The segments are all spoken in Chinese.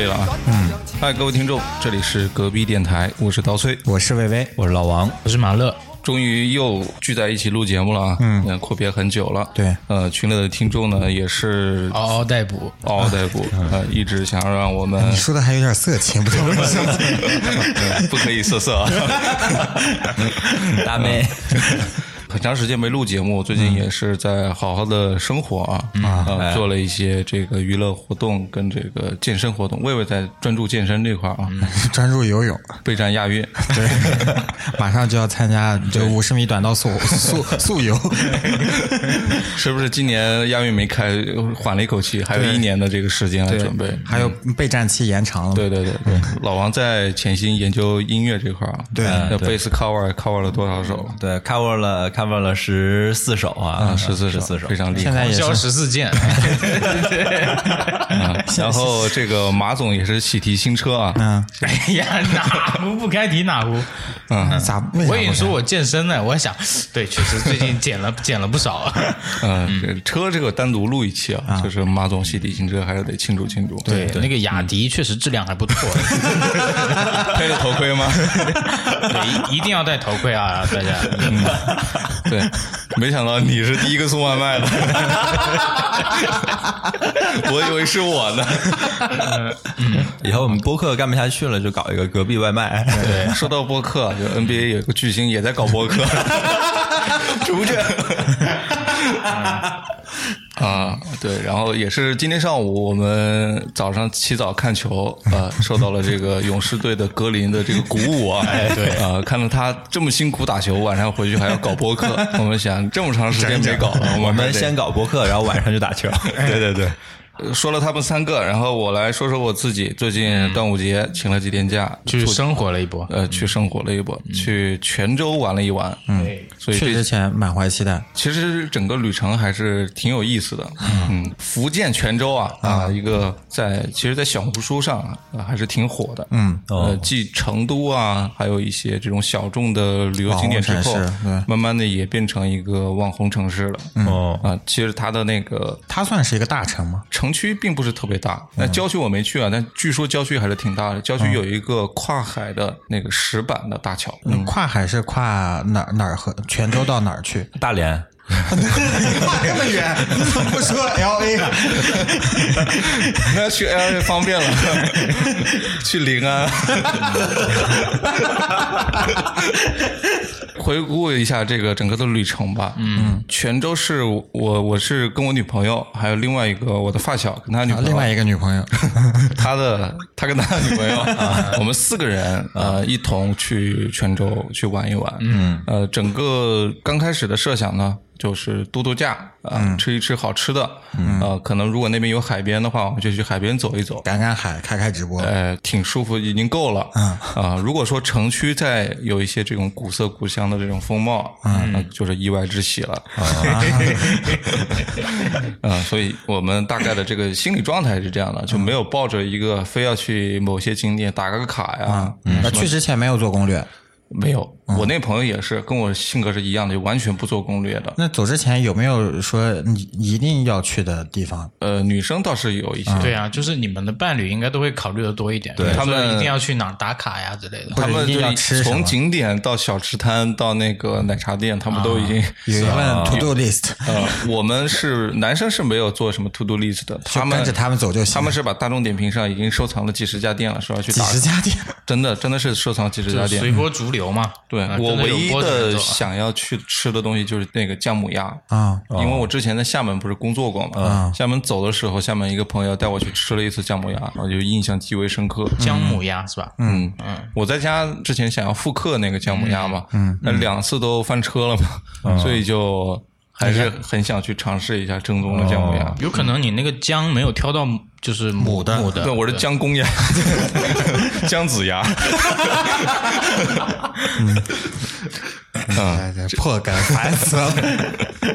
以了啊，嗯，嗨，各位听众，这里是隔壁电台，我是刀崔，我是薇薇，我是老王，我是马乐。终于又聚在一起录节目了啊！嗯，阔别很久了。对，呃，群里的听众呢也是嗷嗷待哺，嗷嗷待哺，呃，一直想要让我们你说的还有点色情，不知道为什么，不可以色色啊，大妹。很长时间没录节目，最近也是在好好的生活啊，啊，做了一些这个娱乐活动跟这个健身活动。魏魏在专注健身这块啊，专注游泳，备战亚运，对，马上就要参加这五十米短道速速速游，是不是？今年亚运没开，缓了一口气，还有一年的这个时间来准备，还有备战期延长了。对对对对，老王在潜心研究音乐这块啊，对，贝斯 cover cover 了多少首？对，cover 了。Cover 了十四首啊，十四十四首，非常厉害。现在也交十四件。然后这个马总也是喜提新车啊。嗯，哎呀，哪壶不开提哪壶。嗯，咋？我跟你说，我健身呢，我想，对，确实最近减了 减了不少。嗯，车这个单独录一期啊，就是马总喜提新车，还是得庆祝庆祝。对，那个雅迪确实质量还不错。配了头盔吗？对，一定要戴头盔啊，大家。对，没想到你是第一个送外卖的，我以为是我呢。以后我们播客干不下去了，就搞一个隔壁外卖。对，说到播客，就 NBA 有个巨星也在搞播客，逐渐。啊，对，然后也是今天上午，我们早上起早看球，呃，受到了这个勇士队的格林的这个鼓舞啊，哎，对，啊，看到他这么辛苦打球，晚上回去还要搞播客，我们想这么长时间没搞了，我们先搞播客，然后晚上就打球，对对对。说了他们三个，然后我来说说我自己。最近端午节请了几天假，去生活了一波。呃，去生活了一波，去泉州玩了一玩。嗯，所以去之前满怀期待。其实整个旅程还是挺有意思的。嗯，福建泉州啊啊，一个在其实，在小红书上啊还是挺火的。嗯，呃，继成都啊，还有一些这种小众的旅游景点之后，慢慢的也变成一个网红城市了。哦啊，其实它的那个，它算是一个大城吗？城区并不是特别大，那郊区我没去啊，但据说郊区还是挺大的。郊区有一个跨海的那个石板的大桥，跨海是跨哪哪儿和泉州到哪儿去？大连。跨这么远，怎么不说 L A 啊？那去 L A 方便了，去临安。回顾一下这个整个的旅程吧。嗯，泉州是我，我是跟我女朋友，还有另外一个我的发小，跟他女朋友，另外一个女朋友，他的他跟他女朋友啊，我们四个人呃一同去泉州去玩一玩。嗯，呃，整个刚开始的设想呢。就是度度假啊，吃一吃好吃的，呃，可能如果那边有海边的话，我们就去海边走一走，赶赶海，开开直播，呃，挺舒服，已经够了。嗯。啊，如果说城区再有一些这种古色古香的这种风貌，嗯，那就是意外之喜了。啊，嗯，所以我们大概的这个心理状态是这样的，就没有抱着一个非要去某些景点打个卡呀。那去之前没有做攻略。没有，我那朋友也是跟我性格是一样的，就完全不做攻略的。那走之前有没有说你一定要去的地方？呃，女生倒是有一些。对啊，就是你们的伴侣应该都会考虑的多一点。对他们一定要去哪儿打卡呀之类的。他们从景点到小吃摊到那个奶茶店，他们都已经 有一份 to do list。呃，我们是男生是没有做什么 to do list 的，他们跟着他们走就行。他们是把大众点评上已经收藏了几十家店了，说要去打。几十家店，真的真的是收藏几十家店，随波逐流嘛。对。我唯一的想要去吃的东西就是那个姜母鸭。啊，因为我之前在厦门不是工作过嘛，厦门走的时候，厦门一个朋友带我去吃了一次姜母鸭，我就印象极为深刻。姜母鸭是吧？嗯。嗯，我在家之前想要复刻那个姜母鸭嘛，嗯，那两次都翻车了嘛，所以就还是很想去尝试一下正宗的姜母鸭。有可能你那个姜没有挑到。就是母的，母的，对，我是姜公鸭，姜子牙，嗯，破梗，烦死了。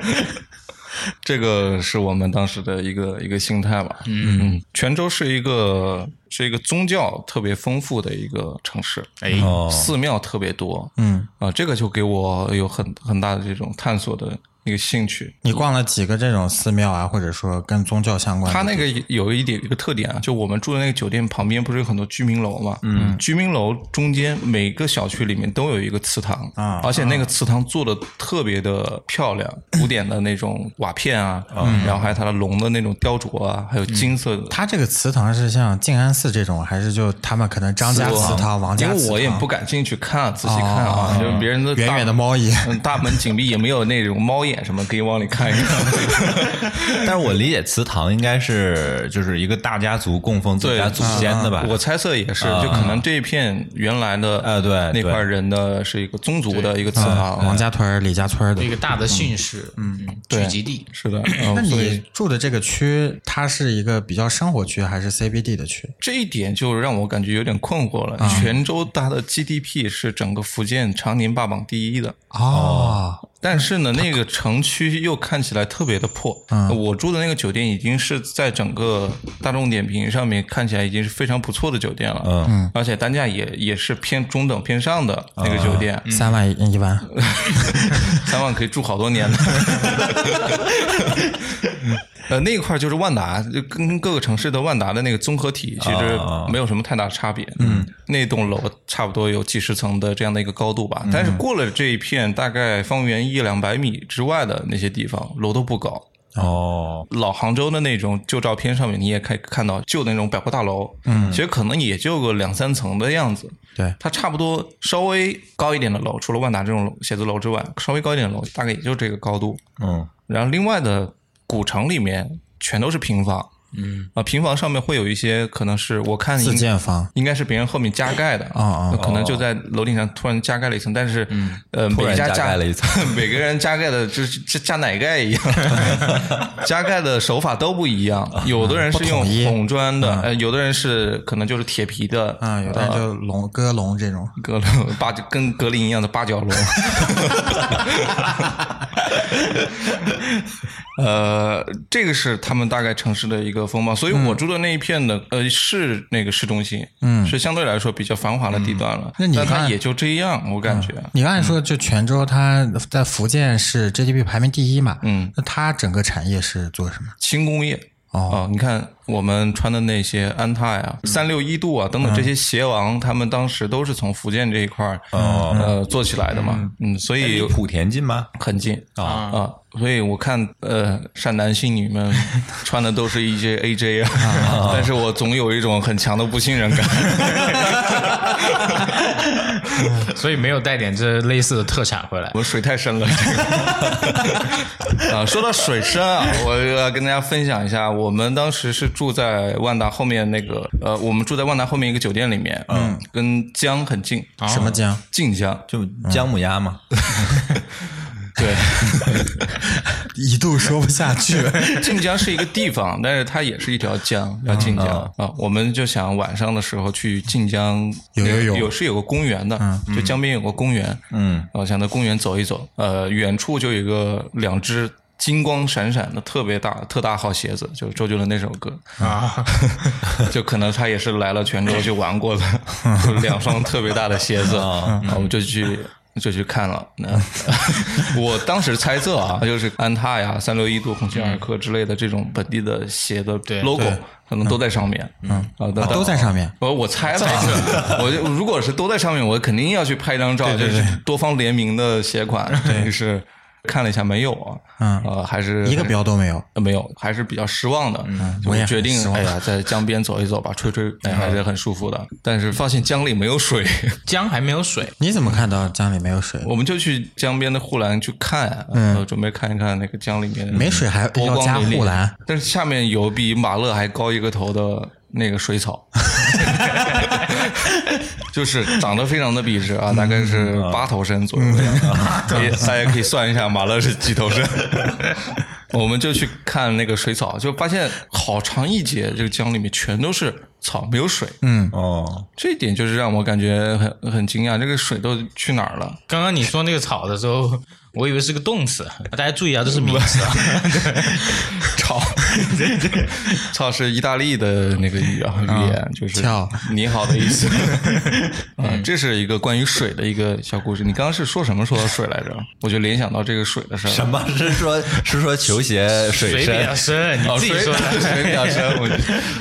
这个是我们当时的一个一个心态吧。嗯，泉州是一个是一个宗教特别丰富的一个城市，哎，哦，寺庙特别多。嗯，啊，这个就给我有很很大的这种探索的一个兴趣。你逛了几个这种寺庙啊，或者说跟宗教相关的？它那个有一点一个特点啊，就我们住的那个酒店旁边不是有很多居民楼嘛？嗯，居民楼中间每个小区里面都有一个祠堂啊而且那个祠堂做的特别的漂亮，古典的那种瓦片啊，然后还有它的龙的那种雕琢啊，还有金色的。它这个祠堂是像静安寺这种，还是就他们可能张家祠堂、王家祠堂？因为我也不敢进去看，仔细看啊，哦就是别人的远远的猫眼嗯，大门紧闭，也没有那种猫眼什么可以往里看一看。但是我理解祠堂应该是就是一个大家族供奉自己家祖先的吧？我猜测也是，就可能这一片原来的呃对那块人的是一个宗族的一个祠堂，王家屯、李家村的一。个大的姓氏，嗯，聚集地。是的。那你住的这个区，它是一个比较生活区还是 CBD 的区？这一点就让我感觉有点困惑了。泉州它的 GDP 是整个福建常年霸榜第一的，哦，但是呢，那个城区又看起来特别的破。我住的那个酒店已经是在整个大众点评上面看起来已经是非常不错的酒店了，嗯，而且单价也也是偏中等偏上的那个酒店，三万一万，三万可以住好多年的。呃，那一块就是万达，就跟各个城市的万达的那个综合体其实啊没有什么太大的差别。嗯，那栋楼差不多有几十层的这样的一个高度吧，但是过了这一片大概方圆一两百米之外的那些地方，楼都不高。哦，老杭州的那种旧照片上面，你也可以看到旧的那种百货大楼，嗯，其实可能也就个两三层的样子。对它差不多稍微高一点的楼，除了万达这种写字楼之外，稍微高一点的楼大概也就这个高度。嗯，然后另外的古城里面全都是平房，嗯啊，平房上面会有一些可能是我看自建房应该是别人后面加盖的啊啊那可能就在楼顶上突然加盖了一层，但是呃每突然加家加盖了一层，每个人加盖的就是加加奶盖一样，加盖的手法都不一样，有的人是用红砖的，呃，有的人是可能就是铁皮的，啊，有的人就龙鸽笼这种。鸽龙八跟格林一样的八角笼。呃，这个是他们大概城市的一个风貌，所以我住的那一片的、呃是那个市中心，嗯，是相对来说比较繁华的地段了。那你看也就这样，我感觉。你刚才说，就泉州，它在福建是 GDP 排名第一嘛？嗯，那它整个产业是做什么？轻工业。哦。你看我们穿的那些安踏呀、三六一度啊等等这些鞋王，他们当时都是从福建这一块儿呃做起来的嘛，嗯，所以莆田近吗？很近。啊。啊，所以我看呃善男信女们 穿的都是一些 AJ 啊，但是我总有一种很强的不信任感。所以没有带点这类似的特产回来我。水太深了，这个 啊，说到水深啊，我要跟大家分享一下，我们当时是住在万达后面那个呃，我们住在万达后面一个酒店里面，嗯，跟江很近，什么江？晋江，就姜母鸭嘛。对，一度说不下去。晋江是一个地方，但是它也是一条江，叫晋江啊。我们就想晚上的时候去晋江游游泳有是有个公园的，就江边有个公园，嗯，我想在公园走一走。呃，远处就有一个两只金光闪闪的特别大特大号鞋子，就是周杰伦那首歌啊，就可能他也是来了泉州就玩过的，就两双特别大的鞋子，啊，我们就去。就去看了，那 我当时猜测啊，就是安踏呀、三六一度、鸿星尔克之类的这种本地的鞋的 logo 可能都在上面，嗯啊，啊都在上面。我我猜了啊，我就如果是都在上面，我肯定要去拍张照，就是多方联名的鞋款，于，是看了一下没有啊，嗯呃，还是一个标都没有。呃没有，还是比较失望的。嗯，我也决定哎呀，在江边走一走吧，吹吹，哎，还是很舒服的。但是发现江里没有水，江还没有水，你怎么看到江里没有水？我们就去江边的护栏去看，嗯，准备看一看那个江里面没水还波光粼粼护栏，但是下面有比马勒还高一个头的那个水草。就是长得非常的笔直啊，大概是八头身左右的样子，可以大家可以算一下马勒是几头身。我们就去看那个水草，就发现好长一截这个江里面全都是草，没有水。嗯，哦，这一点就是让我感觉很很惊讶，这个水都去哪儿了？刚刚你说那个草的时候，我以为是个动词，大家注意啊，这是名词啊。操，操是意大利的那个语啊语言，就是跳你好的意思。啊，这是一个关于水的一个小故事。你刚刚是说什么说到水来着？我就联想到这个水的事儿。什么是说 是说球鞋水水比较深？深，你哦，水自己说的。水比较深，我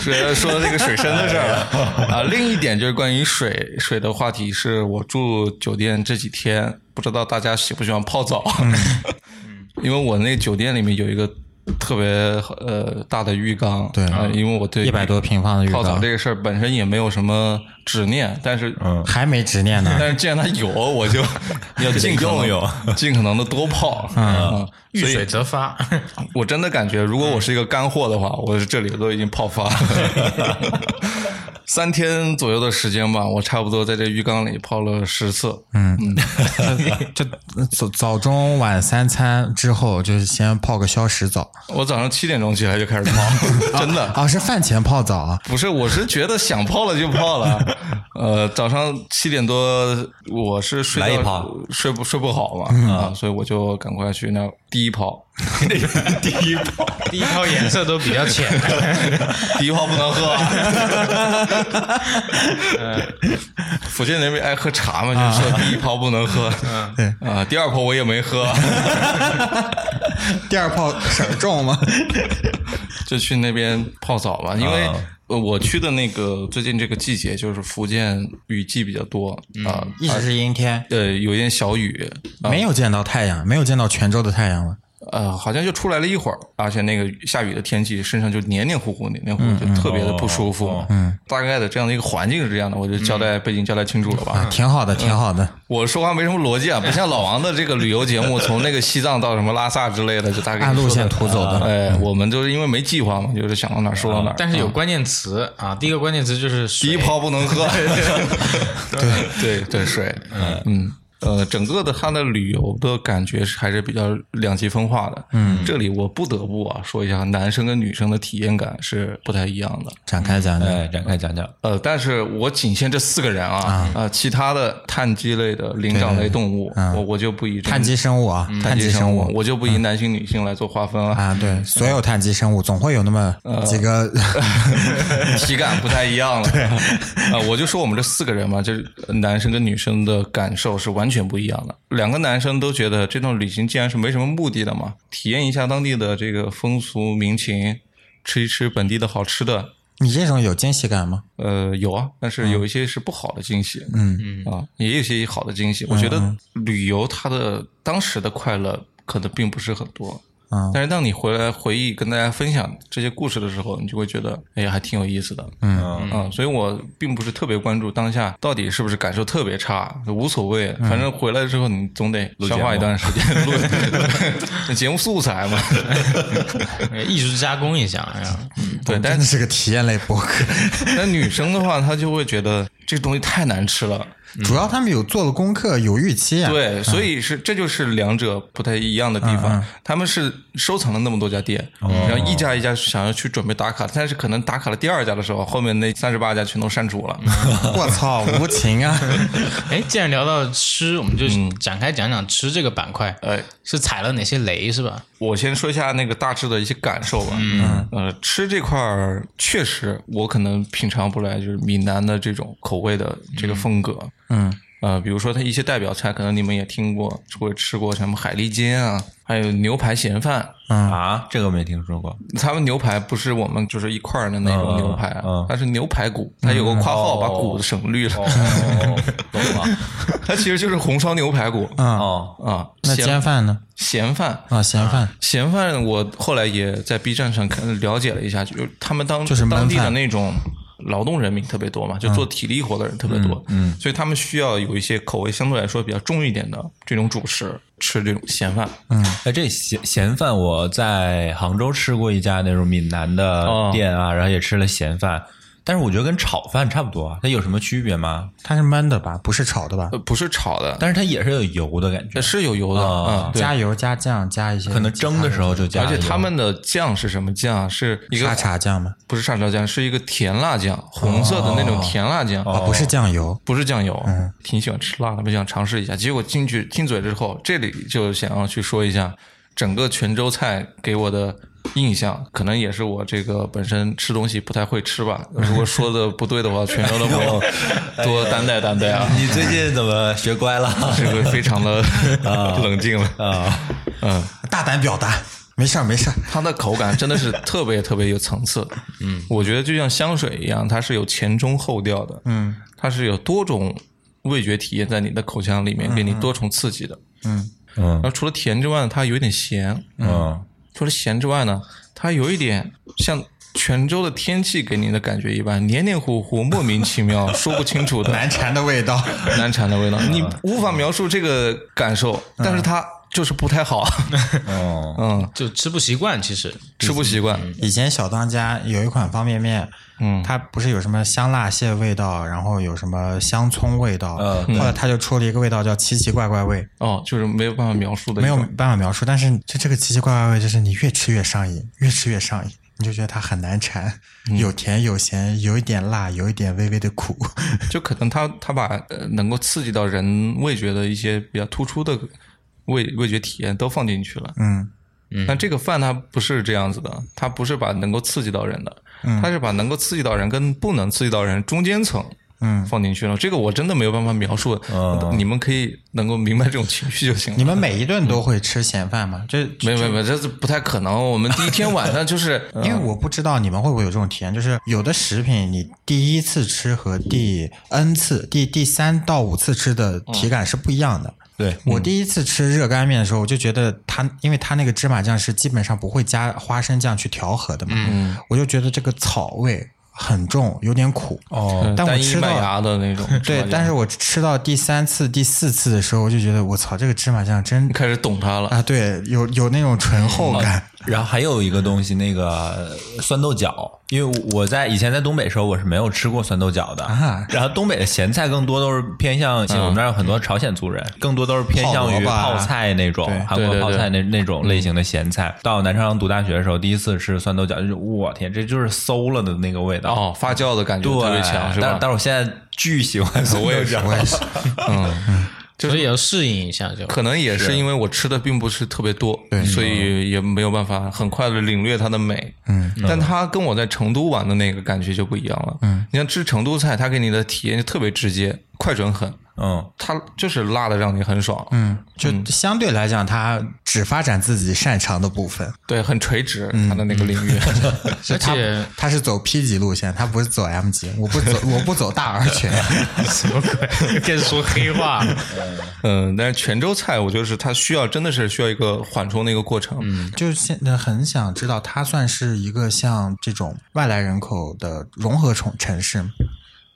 水说这个水深的事儿了啊。另一点就是关于水水的话题，是我住酒店这几天，不知道大家喜不喜欢泡澡，因为我那酒店里面有一个特别呃大的浴缸，对。啊，因为我对100多平方的浴缸。泡澡这个事儿本身也没有什么执念，但是嗯。还没执念呢。但是既然它有，我就 要尽可能用尽可能的多泡。啊。遇水则发，我真的感觉，如果我是一个干货的话，我这里都已经泡发了。三天左右的时间吧，我差不多在这浴缸里泡了十次。嗯，就早早中晚三餐之后，就是先泡个消食澡。我早上七点钟起来就开始泡，真的啊，是饭前泡澡啊。不是，我是觉得想泡了就泡了。呃，早上七点多我是睡到来一泡睡不睡不好嘛、啊，所以我就赶快去那第一泡，第一泡，第一泡颜色都比较浅。第一泡不能喝、啊。福建那边爱喝茶嘛，就说第一泡不能喝。对啊，第二泡我也没喝，第二泡色儿重吗？就去那边泡澡吧，因为啊呃我去的那个最近这个季节就是福建雨季比较多啊，一直是阴天，呃，有一点小雨，啊没有见到太阳，没有见到泉州的太阳了。呃，好像就出来了一会儿，而且那个下雨的天气，身上就黏黏糊糊、黏黏糊糊，就特别的不舒服。嗯，大概的这样的一个环境是这样的，我就交代背景交代清楚了吧？挺好的，挺好的。我说话没什么逻辑啊，不像老王的这个旅游节目，从那个西藏到什么拉萨之类的，就大概按路线图走的哎，我们就是因为没计划嘛，就是想到哪儿说到哪儿。但是有关键词啊，第一个关键词就是水第一泡不能喝。对对对，水，嗯嗯。呃，整个的它的旅游的感觉是还是比较两极分化的。嗯，这里我不得不啊说一下，男生跟女生的体验感是不太一样的。展开讲讲。哎，展开讲讲。呃，但是我仅限这四个人啊，啊，其他的碳基类的灵长类动物，我我就不以碳基生物啊，碳基生物，我就不以男性女性来做划分了。啊，对，所有碳基生物总会有那么几个，体感不太一样了。啊、我就说我们这四个人嘛，就是男生跟女生的感受是完全不一样的。两个男生都觉得这段旅行既然是没什么目的的嘛，体验一下当地的这个风俗民情，吃一吃本地的好吃的。你这种有惊喜感吗？呃，有啊，但是有一些是不好的惊喜，嗯嗯啊，也有些好的惊喜。我觉得旅游它的当时的快乐可能并不是很多，嗯。但是当你回来回忆跟大家分享这些故事的时候，你就会觉得，哎呀，还挺有意思的，嗯。啊，所以我并不是特别关注当下到底是不是感受特别差，无所谓，反正回来之后你总得消化一段时间，录那 节目素材嘛，艺术加工一下，哎呀，对，但是个体验类博客。那女生的话，她就会觉得这东西太难吃了。主要他们有做了功课，有预期啊。对，所以是这就是两者不太一样的地方。他们是收藏了那么多家店，然后一家一家想要去准备打卡，但是可能打卡了第二家的时候，后面那三十八家全都删除了。我操，无情啊！哎，既然聊到吃，我们就展开讲讲吃这个板块。哎，是踩了哪些雷是吧？我先说一下那个大致的一些感受吧。嗯，呃，吃这块儿确实我可能品尝不来，就是闽南的这种口味的这个风格。嗯，呃，比如说它一些代表菜，可能你们也听过，或者吃过什么海蛎煎啊，还有牛排咸饭。啊，这个没听说过。他们牛排不是我们就是一块儿的那种牛排，啊嗯它是牛排骨，它有个括号把骨省略了，哦，懂了。它其实就是红烧牛排骨啊，哦，啊。那咸煎饭呢？咸饭啊，咸饭咸饭，我后来也在 B 站上看了解了一下，就是他们当就是当地的那种劳动人民特别多嘛，就做体力活的人特别多，嗯，所以他们需要有一些口味相对来说比较重一点的这种主食，吃这种咸饭。嗯哎，这咸咸饭我在杭州吃过一家那种闽南的哦。店啊，然后也吃了咸饭，但是我觉得跟炒饭差不多啊，它有什么区别吗？它是焖的吧，不是炒的吧呃，？不是炒的，但是它也是有油的感觉呃，是有油的啊嗯，对加油加酱加一些，可能蒸的时候就加油。而且他们的酱是什么酱？是一个沙茶酱吗？不是沙茶酱，是一个甜辣酱，红色的那种甜辣酱。哦，不是酱油。不是酱油，挺喜欢吃辣的，我想尝试一下。结果进去进嘴之后，这里就想要去说一下整个泉州菜给我的印象，可能也是我这个本身吃东西不太会吃吧。如果说的不对的话，泉州的朋友多担待担待啊。你最近怎么学乖了？这个非常的冷静了啊，嗯，大胆表达，没事儿没事儿。它的口感真的是特别特别有层次。嗯，我觉得就像香水一样，它是有前中后调的。嗯，它是有多种味觉体验在你的口腔里面，给你多重刺激的。嗯然后除了甜之外，它有点咸。嗯除了咸之外呢，它有一点像泉州的天气给你的感觉一般，黏黏糊糊、莫名其妙、说不清楚的。难缠的味道，难缠的味道，你无法描述这个感受，但是它就是不太好，哦，嗯，就吃不习惯，其实。吃不习惯，以前小当家有一款方便面，嗯。它不是有什么香辣蟹味道，然后有什么香葱味道，嗯后来它就出了一个味道叫奇奇怪怪味，哦，就是没有办法描述的没有，办法描述，但是就这个奇奇怪怪味，就是你越吃越上瘾，越吃越上瘾，你就觉得它很难缠，有甜有咸，有一点辣，有一点微微的苦，就可能它它把呃能够刺激到人味觉的一些比较突出的味味觉体验都放进去了，嗯，但这个饭它不是这样子的，它不是把能够刺激到人的，它是把能够刺激到人跟不能刺激到人中间层。嗯放进去了，这个我真的没有办法描述，你们可以能够明白这种情绪就行了。你们每一顿都会吃咸饭吗？这没有没有没有，这是不太可能。我们第一天晚上就是，因为我不知道你们会不会有这种体验，就是有的食品你第一次吃和第 n 次、第第三到五次吃的体感是不一样的。对，我第一次吃热干面的时候，我就觉得它，因为它那个芝麻酱是基本上不会加花生酱去调和的嘛，嗯我就觉得这个草味很重，有点苦。哦，但我吃到麦芽的那种 对，但是我吃到第三次、第四次的时候，我就觉得我操，这个芝麻酱真开始懂它了。啊，对，有有那种醇厚感。然后还有一个东西，那个酸豆角，因为我在以前在东北的时候，我是没有吃过酸豆角的。啊然后东北的咸菜更多都是偏向，我们那儿有很多朝鲜族人，更多都是偏向于泡菜那种，韩国泡菜那那种类型的咸菜。到南昌读大学的时候，第一次吃酸豆角，就是我天，这就是馊了的那个味道。哦，发酵的感觉，特别强，是吧？但但是我现在巨喜欢 酸豆角，我也是，嗯，所以也要适应一下就。可能也是因为我吃的并不是特别多，所以也没有办法很快的领略它的美。嗯，但它跟我在成都玩的那个感觉就不一样了。嗯，你像吃成都菜，它给你的体验就特别直接、快准狠，嗯，它就是辣的让你很爽。嗯，就相对来讲，它只发展自己擅长的部分。对，很垂直，它的那个领域。而且他是走 P 级路线，他不是走 M 级。我不走，我不走大而全。什么鬼？开始说黑话。嗯，但是泉州菜，我觉得是它需要真的是需要一个缓冲的一个过程。嗯，就是现在很想知道，它算是一个像这种外来人口的融合城城市吗？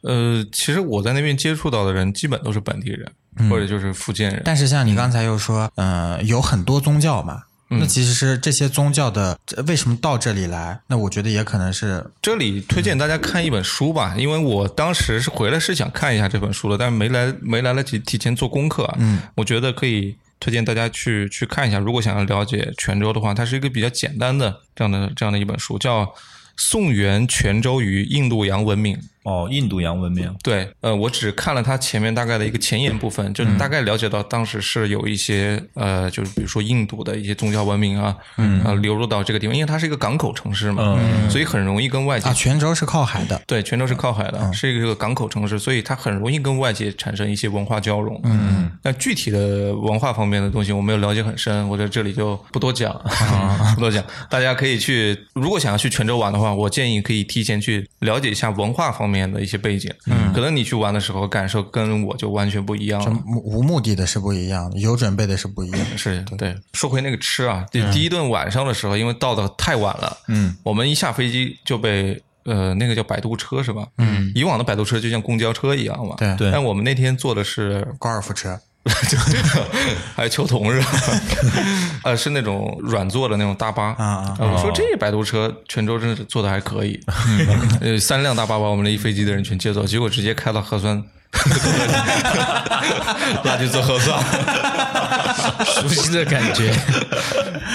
呃，其实我在那边接触到的人，基本都是本地人，或者就是福建人。但是像你刚才又说，呃，有很多宗教嘛，那其实是这些宗教的为什么到这里来？那我觉得也可能是这里推荐大家看一本书吧，因为我当时是回来是想看一下这本书的，但是没来没来得及提前做功课啊。嗯，我觉得可以推荐大家去去看一下，如果想要了解泉州的话，它是一个比较简单的这样的这样的一本书，叫《宋元泉州与印度洋文明》。哦，印度洋文明，对，呃，我只看了它前面大概的一个前言部分，就是大概了解到当时是有一些呃，就是比如说印度的一些宗教文明啊，嗯，呃，流入到这个地方，因为它是一个港口城市嘛，嗯，所以很容易跟外界啊，泉州是靠海的，对，泉州是靠海的，是一个港口城市，所以它很容易跟外界产生一些文化交融。嗯，那具体的文化方面的东西，我没有了解很深，我在这里就不多讲，不多讲。大家可以去，如果想要去泉州玩的话，我建议可以提前去了解一下文化方面的一些背景。嗯，可能你去玩的时候感受跟我就完全不一样了。无目的的是不一样的，有准备的是不一样的。是对，说回那个吃啊，第第一顿晚上的时候，因为到的太晚了，嗯，我们一下飞机就被呃那个叫摆渡车是吧？嗯，以往的摆渡车就像公交车一样嘛，对对但我们那天坐的是高尔夫车，还有秋桐是吧？呃，是那种软座的那种大巴啊我说这摆渡车泉州真是做的还可以，呃，三辆大巴把我们那一飞机的人全接走，结果直接开到核酸。拉去做核酸，熟悉的感觉。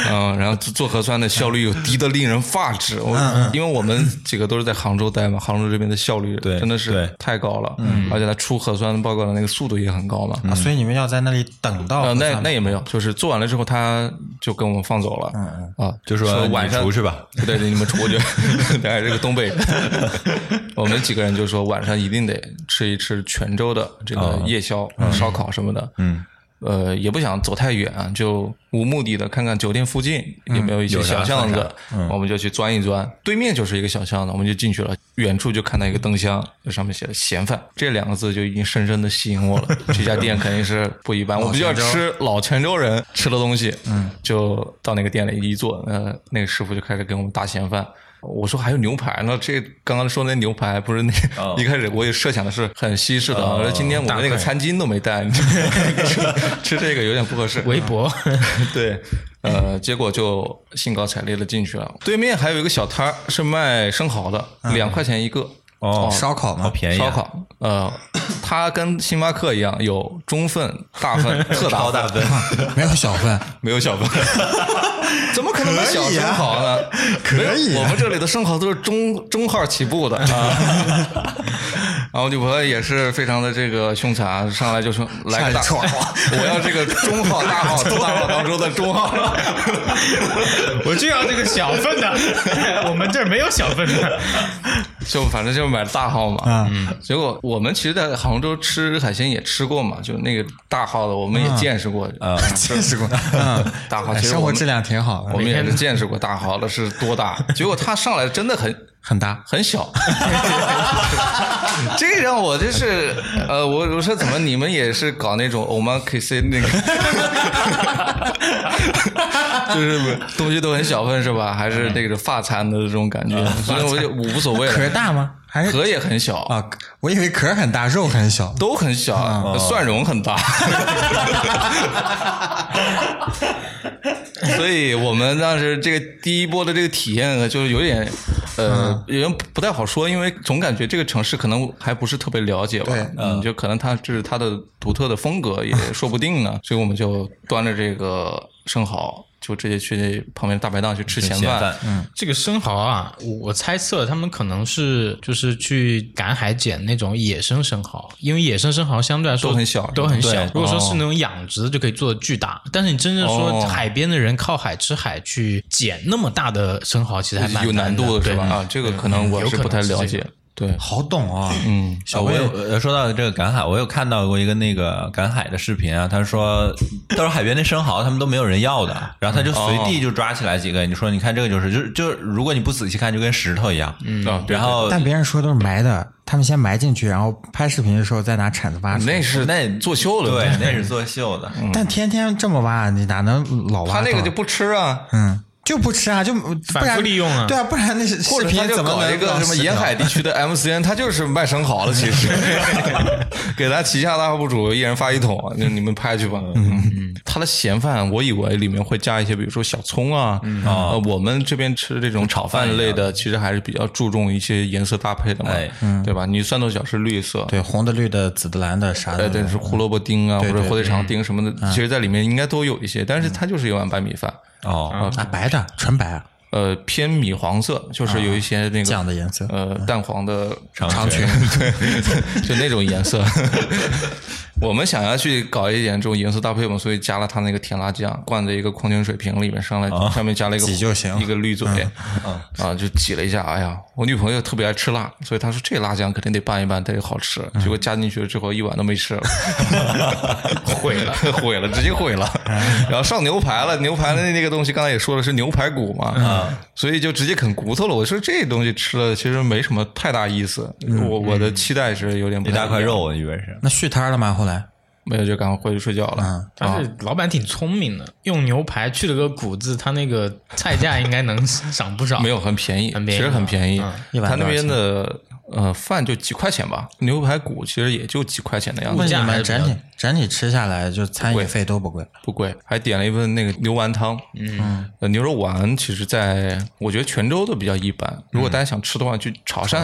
嗯，然后做做核酸的效率又低的令人发指。我因为我们几个都是在杭州待嘛，杭州这边的效率对真的是对。太高了，嗯，而且他出核酸报告的那个速度也很高嘛，啊，所以你们要在那里等到呃，那那也没有，就是做完了之后，他就跟我们放走了，嗯啊，就说晚上你出去吧，对对，你们出去，哎，这个东北人，我们几个人就说晚上一定得吃一吃泉州的这个夜宵、烧烤什么的，嗯，呃，也不想走太远啊，就无目的的看看酒店附近有没有一些小巷算子，我们就去钻一钻。对面就是一个小巷子，我们就进去了。远处就看到一个灯箱，这上面写的“咸饭”这两个字就已经深深的吸引我了。这家店肯定是不一般，我比较吃老泉州人吃的东西。嗯，就到那个店里一坐，呃，那个师傅就开始给我们打咸饭。我说还有牛排呢，这刚刚说那牛排不是那、哦 一开始我也设想的是很西式的，我说今天我们那个餐巾都没带，吃吃这个有点不合适。围脖，对，呃，结果就兴高采烈的进去了。对面还有一个小摊儿是卖生蚝的，两块钱一个。哦，烧烤嘛，便宜啊，烧烤，呃，它跟星巴克一样，有中份、大份、特大超大份，没有小份，没有小份。怎么可能没小生蚝呢？可以啊我们这里的生蚝都是中中号起步的啊。然后我女朋友也是非常的这个凶残啊，上来就说来个大，差点我要这个中号、大号、特大号当中的中号。我就要这个小份的，我们这儿没有小份的。就反正就买大号嘛，啊。嗯，结果我们其实，在杭州吃海鲜也吃过嘛，就那个大号的，我们也见识过，啊，见识过，嗯，大号其实我们生活质量挺好的，我们也是见识过大号的是多大，结果他上来真的很很大，很小，这让我就是呃，我我说怎么你们也是搞那种 omakase 那个，就是 东西都很小份是吧？还是那个发餐的这种感觉？所以我就无所谓了。壳大吗？还是壳也很小啊？我以为壳很大，肉很小。都很小，蒜蓉很大。所以我们当时这个第一波的这个体验呢，就是有点呃，有点不太好说，因为总感觉这个城市可能还不是特别了解吧对，嗯，就可能它这是它的独特的风格，也说不定呢。所以我们就端着这个生蚝，就直接去旁边大排档去吃咸饭。嗯，这个生蚝啊，我我猜测他们可能是就是去赶海捡那种野生生蚝，因为野生生蚝相对来说都很小都很小。如果说哦是那种养殖的，就可以做的巨大。但是你真正说哦海边的人靠海吃海去捡那么大的生蚝，其实还蛮有难度的，对是吧？啊，这个可能我是不太了解。对，好懂啊！嗯，小魏我有呃说到这个赶海，我有看到过一个那个赶海的视频啊，他说到时候海边那生蚝他们都没有人要的，然后他就随地就抓起来几个，你说你看这个就是就就如果你不仔细看就跟石头一样，嗯然后但别人说都是埋的，他们先埋进去，然后拍视频的时候再拿铲子挖出来。那是那作秀了，对，那是作秀的，但天天这么挖，你哪能老挖？他那个就不吃啊。嗯，就不吃啊，就不反复利用啊。对啊，不然那是视频怎么能搞一个什么沿海地区的 MCN，他就是卖生蚝的，其实。给他旗下的 UP 主一人发一桶，就你们拍去吧。嗯，他的咸饭我以为里面会加一些，比如说小葱啊，呃，我们这边吃这种炒饭类的，其实还是比较注重一些颜色搭配的嘛哎，对吧？你蒜豆角是绿色，对红的、绿的、紫的、蓝的啥哎，的，对，是胡萝卜丁啊，或者火腿肠丁什么的，其实在里面应该都有一些，但是它就是一碗白米饭。哦，啊，白的，纯白啊，呃，偏米黄色，就是有一些那个酱的颜色。呃，淡黄的长裙对，就那种颜色。我们想要去搞一点这种颜色搭配嘛，所以加了它那个甜辣酱，灌在一个矿泉水瓶里面，上来上面加了一个挤就行一个绿嘴，啊，就挤了一下。哎呀，我女朋友特别爱吃辣，所以她说这辣酱肯定得拌一拌，得好吃。结果加进去了之后，一碗都没吃了，毁了，毁了，直接毁了。然后上牛排了，牛排的那个东西刚才也说了是牛排骨嘛，啊，所以就直接啃骨头了。我说这东西吃了其实没什么太大意思，我我的期待是有点不大块肉，我以为是。那续摊了吗？后来？没有就赶快回去睡觉了。但是老板挺聪明的，用牛排去了个骨子，他那个菜价应该能涨不少。没有很便宜，很便宜。其实很便宜。嗯。他那边的呃，饭就几块钱吧，牛排骨其实也就几块钱的样子，不是你价还是比较们整体整体吃下来就餐饮费都不贵，不贵，还点了一份那个牛丸汤。嗯，呃，牛肉丸其实在我觉得泉州的比较一般。如果大家想吃的话，去潮汕，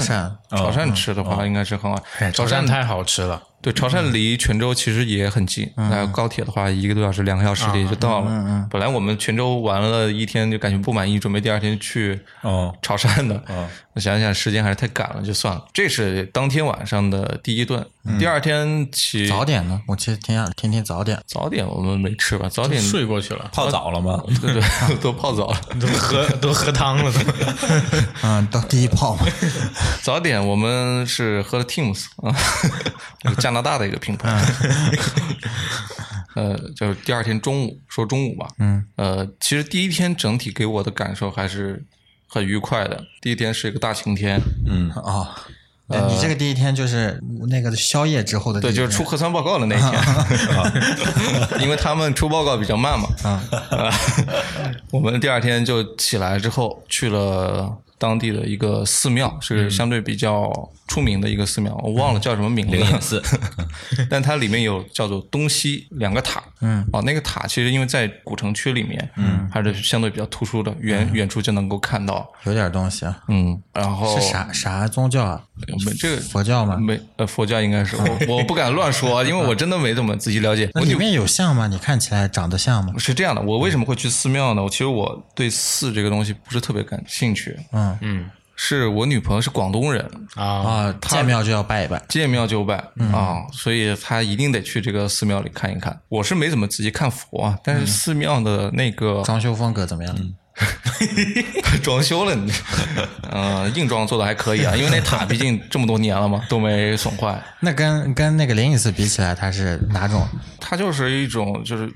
潮汕吃的话应该是很好。潮汕太好吃了，对，潮汕离泉州其实也很近，那高铁的话一个多小时、两个小时也就到了。本来我们泉州玩了一天就感觉不满意，准备第二天去哦潮汕的。我想想时间还是太赶了，就算了。这是当天晚上的第一顿，第二天起早点呢？我其实挺想听听早点。早点我们没吃吧？早点睡过去了，泡澡了吗？对对，都泡澡了。都喝都喝汤了都。嗯，到第一泡嘛，早点我们是喝了 Teams 啊，加拿大的一个品牌。呃，就是第二天中午，说中午吧。嗯。呃，其实第一天整体给我的感受还是很愉快的。第一天是一个大晴天，哦，那你这个第一天就是那个宵夜之后的第对，就是出核酸报告的那一天 因为他们出报告比较慢嘛。啊，我们第二天就起来之后去了当地的一个寺庙，是相对比较出名的一个寺庙，我忘了叫什么名字了。灵隐寺，但它里面有叫做东西两个塔，嗯，哦，那个塔其实因为在古城区里面，嗯，还是相对比较突出的，远远处就能够看到，有点东西啊。嗯，然后是啥啥宗教啊？没这个佛教吗？没呃佛教应该是我 我不敢乱说，因为我真的没怎么仔细了解。那里面有像吗？你看起来长得像吗？是这样的，我为什么会去寺庙呢？我其实我对寺这个东西不是特别感兴趣，嗯嗯是我女朋友是广东人，啊，啊，见庙就要拜一拜。见庙就拜啊，所以她一定得去这个寺庙里看一看。我是没怎么仔细看佛啊，但是寺庙的那个装修风格怎么样？装修了，你，呃，硬装做的还可以啊，因为那塔 毕竟这么多年了嘛，都没损坏。那跟跟那个灵隐寺比起来，它是哪种？它就是一种就是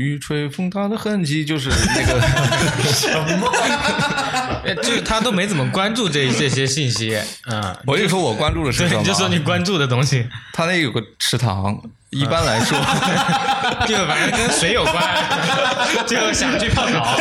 雨吹风打的痕迹，就是那个 哎就是他都没怎么关注这这些信息，嗯，我就说我关注的是什对，么？就说你关注的东西，他那有个池塘，一般来说，就反正跟水有关，就想去泡澡。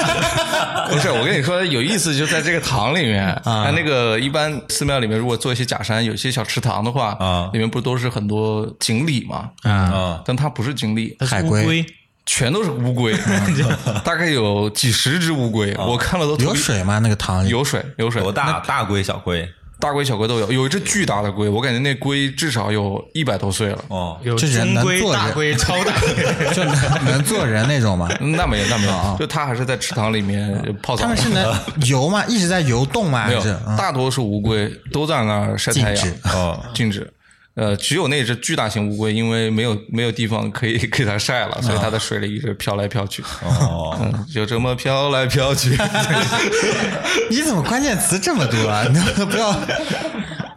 不是我跟你说有意思，就在这个塘里面啊它那个一般寺庙里面，如果做一些假山，有些小池塘的话，啊里面不都是很多锦鲤吗？啊，但它不是锦鲤，海龟全都是乌龟，大概有几十只乌龟，我看了都有水吗？那个塘里有水有水，多大？大龟小龟？大龟小龟都有，有一只巨大的龟，我感觉那龟至少有一百多岁了。哦，有这人中龟、大龟、超大龟，就能能做人那种吗？那没有，那没有啊，就它还是在池塘里面泡澡。它们是能游吗？一直在游动吗？没有大多数乌龟都在那儿晒太阳，哦，静止。呃，只有那只巨大型乌龟，因为没有没有地方可以 给它晒了，所以它在水里一直飘来飘去。哦，嗯，就这么飘来飘去。你怎么关键词这么多啊？你能不要？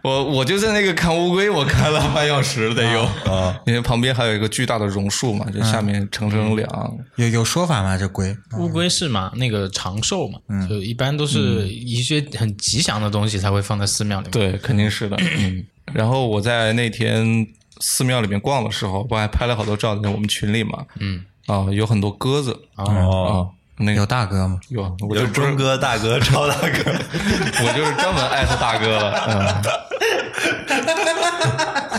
我我就在那个看乌龟，我看了半小时得有啊，因为旁边还有一个巨大的榕树嘛，就下面乘乘凉。有有说法吗？这龟乌龟是嘛？那个长寿嘛，就一般都是一些很吉祥的东西才会放在寺庙里面。对，肯定是的。嗯，然后我在那天寺庙里面逛的时候，我还拍了好多照在我们群里嘛。嗯，啊，有很多鸽子啊，哦，那个有大哥吗？有，我就有中哥、大哥、超大哥。我就是专门艾特大哥了。嗯，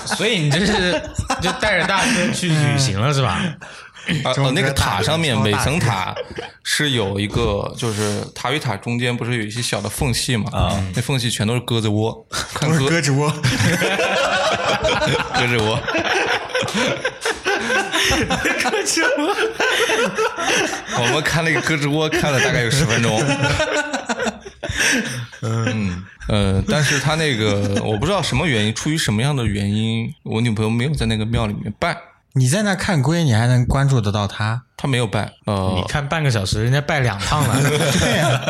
所以你这是就带着大哥去旅行了是吧？啊，呃那个塔上面每层塔是有一个，就是塔与塔中间不是有一些小的缝隙嘛？啊，那缝隙全都是鸽子窝，看鸽鸽子窝，鸽子窝。我们看那个鸽子窝看了大概有十分钟。嗯呃，但是他那个我不知道什么原因，出于什么样的原因，我女朋友没有在那个庙里面拜，你在那看龟，你还能关注得到他？他没有拜，呃你，看半个小时，人家拜两趟了。对呀，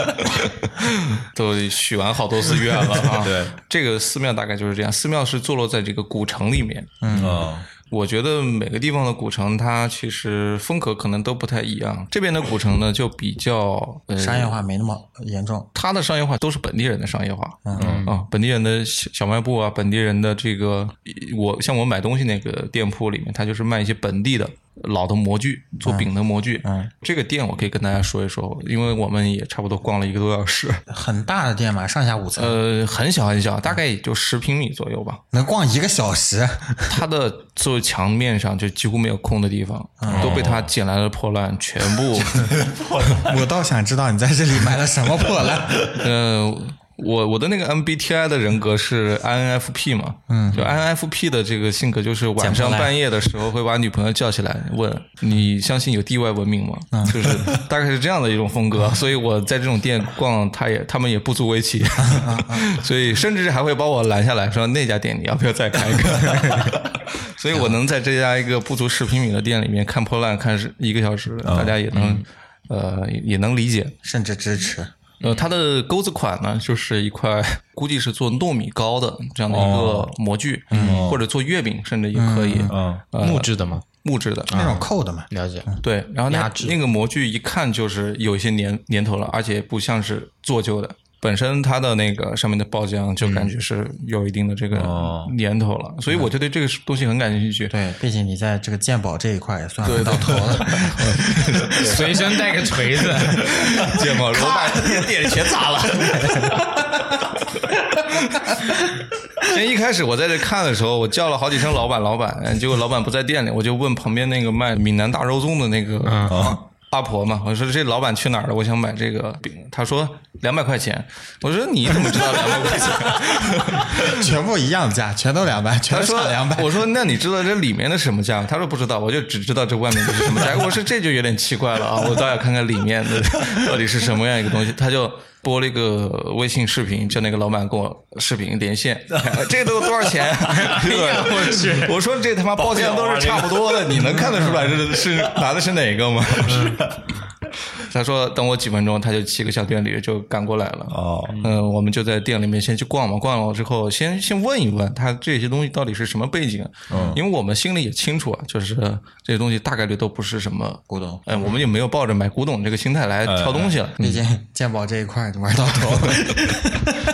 都许完好多次愿了啊。对，这个寺庙大概就是这样，寺庙是坐落在这个古城里面，哦，我觉得每个地方的古城，它其实风格可能都不太一样。这边的古城呢，就比较呃商业化没那么严重。它的商业化都是本地人的商业化，嗯啊，本地人的小小卖部啊，本地人的这个，我像我买东西那个店铺里面，它就是卖一些本地的老的模具，做饼的模具。嗯，这个店我可以跟大家说一说，因为我们也差不多逛了一个多小时。很大的店嘛，上下五层，呃，很小很小，大概也就十平米左右吧。能逛一个小时。它的所有墙面上就几乎没有空的地方，都被他捡来的破烂全部。我倒想知道你在这里买了什么破烂。呃，我我的那个 MBTI 的人格是 INFP 嘛，嗯，就 INFP 的这个性格就是晚上半夜的时候会把女朋友叫起来问你相信有地外文明吗？就是 大概是这样的一种风格，所以我在这种店逛，他也他们也不足为奇，所以甚至还会把我拦下来说那家店你要不要再开一个？所以我能在这家一个不足十平米的店里面看破烂看是一个小时，大家也能呃也也能理解。甚至支持。呃，它的钩子款呢，就是一块 估计是做糯米糕的这样的一个模具，或者做月饼，甚至也可以，嗯，木质的嘛？木质的。那种扣的嘛，了解。对，然后那那个模具一看就是有一些年年头了，而且不像是做旧的。本身它的那个上面的包浆就感觉是有一定的这个哦年头了，所以我就对这个东西很感兴趣。对，毕竟你在这个鉴宝这一块也算很到头了。随身带个锤子，鉴宝老板店店里全砸了。先一开始我在这看的时候，我叫了好几声老板，老板，结果老板不在店里，我就问旁边那个卖闽南大肉粽的那个阿阿婆嘛，我说这老板去哪儿了？我想买这个饼，他说两百块钱。我说你怎么知道两百块钱？全部一样价，全都两百，全说差两百。我说那你知道这里面的什么价吗？他说不知道，我就只知道这外面的是什么价。我说这就有点奇怪了啊，我倒要看看里面的到底是什么样一个东西。他就播了一个微信视频，叫那个老板跟我视频连线，这个都多少钱？我去，我说这他妈报价都是差不多的，你能看得出来这是拿的是哪个吗？他说等我几分钟，他就骑个小电驴就赶过来了。哦，嗯，我们就在店里面先去逛嘛，逛了之后，先先问一问他这些东西到底是什么背景，嗯，因为我们心里也清楚啊，就是这些东西大概率都不是什么古董哎，我们也没有抱着买古董这个心态来挑东西了。毕竟鉴宝这一块玩到头了，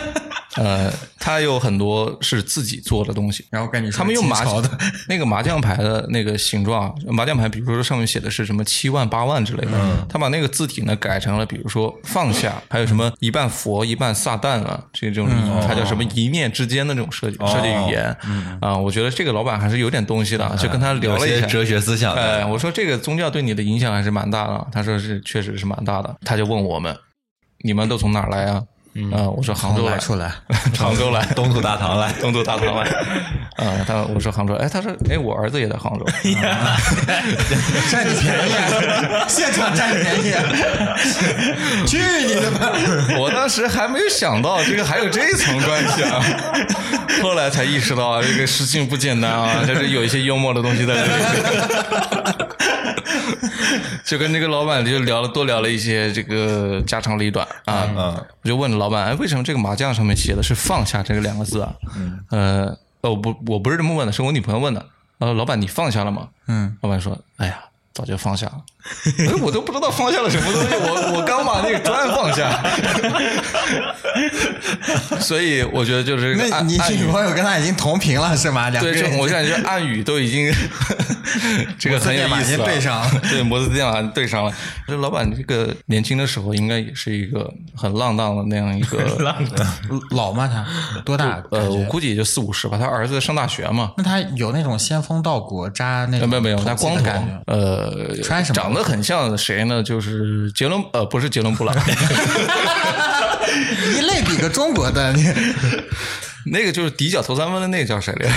呃，他有很多是自己做的东西，然后跟你说他们用麻将的，那个麻将牌的那个形状，麻将牌，比如说上面写的是什么七万八万之类的，他把那个字体呢改成了，比如说放下，还有什么一半佛一半撒旦啊，这种他叫什么一念之间的这种设计设计语言。啊，我觉得这个老板还是有点东西的，就跟他聊了一下。哲学思想的。哎，我说这个宗教对你的影响还是蛮大的，他说是确实是蛮大的，他就问我们，你们都从哪儿来啊？啊，我说 杭州来，出来，杭州来，东土大唐来，东土大唐来。啊，他我说杭州，哎，他说，哎，我儿子也在杭州。占你便宜啊，现场占你便宜啊，去你的吧！我当时还没有想到这个还有这层关系啊，后来才意识到啊，这个事情不简单啊，就是有一些幽默的东西在里面。就跟这个老板就聊了多聊了一些这个家长里短啊，嗯我就问老板，哎，为什么这个麻将上面写的是放下这个两个字啊？嗯，呃，哦不，我不是这么问的，是我女朋友问的。呃，老板你放下了吗？嗯，老板说，哎呀。早就放下了，哎，我都不知道放下了什么东西，我我刚把那个砖放下，所以我觉得就是那你女朋友跟他已经同频了是吗？两个对，人这我感觉暗语都已经 这个很有意思对上了对，摩斯电码对上了。这老板这个年轻的时候应该也是一个很浪荡的那样一个浪的，老吗？他多大？呃，我估计也就四五十吧。他儿子上大学嘛，那他有那种仙风道骨扎那种呃没有没有，他土光头呃，穿什么长得很像谁呢？就是杰伦，呃，不是杰伦布朗，一类比个中国的，你 那个就是底角投三分的那个叫谁来着？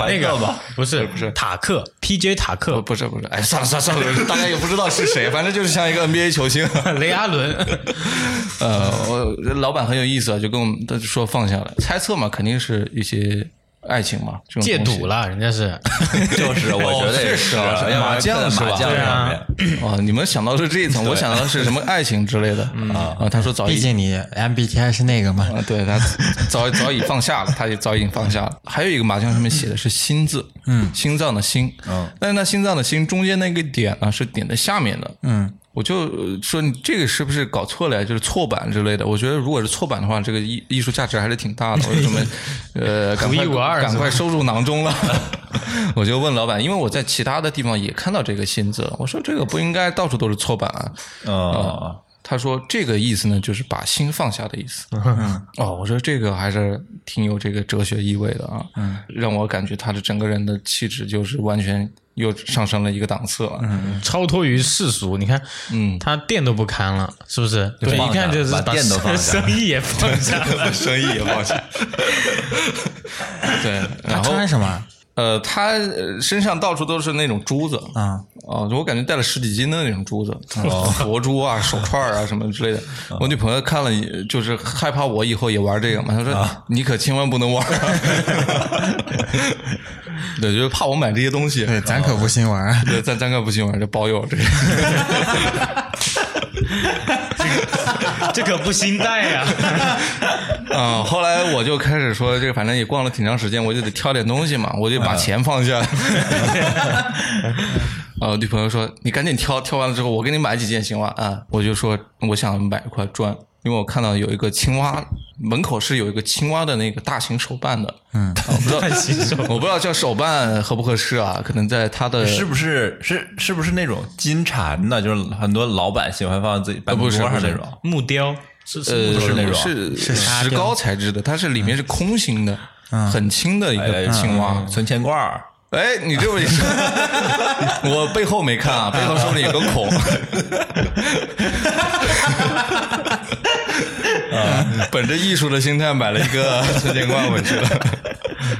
那个吧，不是不是塔克 PJ 塔呃，克不是不是，哎，算了算了算了，大家也不知道是谁，反正就是像一个 NBA 球星。雷阿伦，呃，我老板很有意思啊，就跟我们说放下了，猜测嘛，肯定是一些爱情嘛，这种戒赌。了，人家是。就是我觉得也是哦确实啊麻将是吧？麻将对啊。上面，哦，你们想到是这一层，我想到的是什么爱情之类的。啊啊。他说早已毕竟你 MBTI 是那个嘛，啊，对他早早已放下了，他也早已经放下了。还有一个麻将上面写的是“心”字，嗯，心脏的“心”，嗯，但是那心脏的“心”中间那个点呢是点在下面的，嗯，我就呃说你这个是不是搞错了呀？就是错版之类的。我觉得如果是错版的话，这个艺艺术价值还是挺大的。我就准备 呃，赶快独一无二赶快收入囊中了。我就问老板，因为我在其他的地方也看到这个新字，我说这个不应该到处都是错版啊。啊哦，他说这个意思呢，就是把心放下的意思。哦，我说这个还是挺有这个哲学意味的啊，让我感觉他的整个人的气质就是完全又上升了一个档次了。超脱于世俗。你看，嗯他店都不看了，是不是？对，一看就是把店都放下生意也放下了。生意也放下。对，他然后穿什么？呃，他呃身上到处都是那种珠子啊，哦，我感觉带了十几斤的那种珠子，佛珠啊、手串啊什么之类的。我女朋友看了，就是害怕我以后也玩这个嘛，她说：“你可千万不能玩。”对，就是怕我买这些东西。对，咱可不兴玩儿。对，咱咱可不兴玩，这包邮这个。这可不心带呀、啊、后来我就开始说，这个反正也逛了挺长时间，我就得挑点东西嘛，我就把钱放下。呃，女朋友说：“你赶紧挑，挑完了之后，我给你买几件行吗？”啊，我就说我想买一块砖，因为我看到有一个青蛙，门口是有一个青蛙的那个大型手办的。嗯，我不知道，我不知道叫手办合不合适啊？可能在它的是不是是是不是那种金蝉的？就是很多老板喜欢放在自己办公不是不是桌上那种。木雕是是呃是那种是是石膏材质的，它是里面是空心的，很轻的一哎个青蛙。存钱罐儿，哎，你这么一说，我背后没看啊，背后说不定有个孔。啊，本着艺术的心态买了一个存钱罐回去了。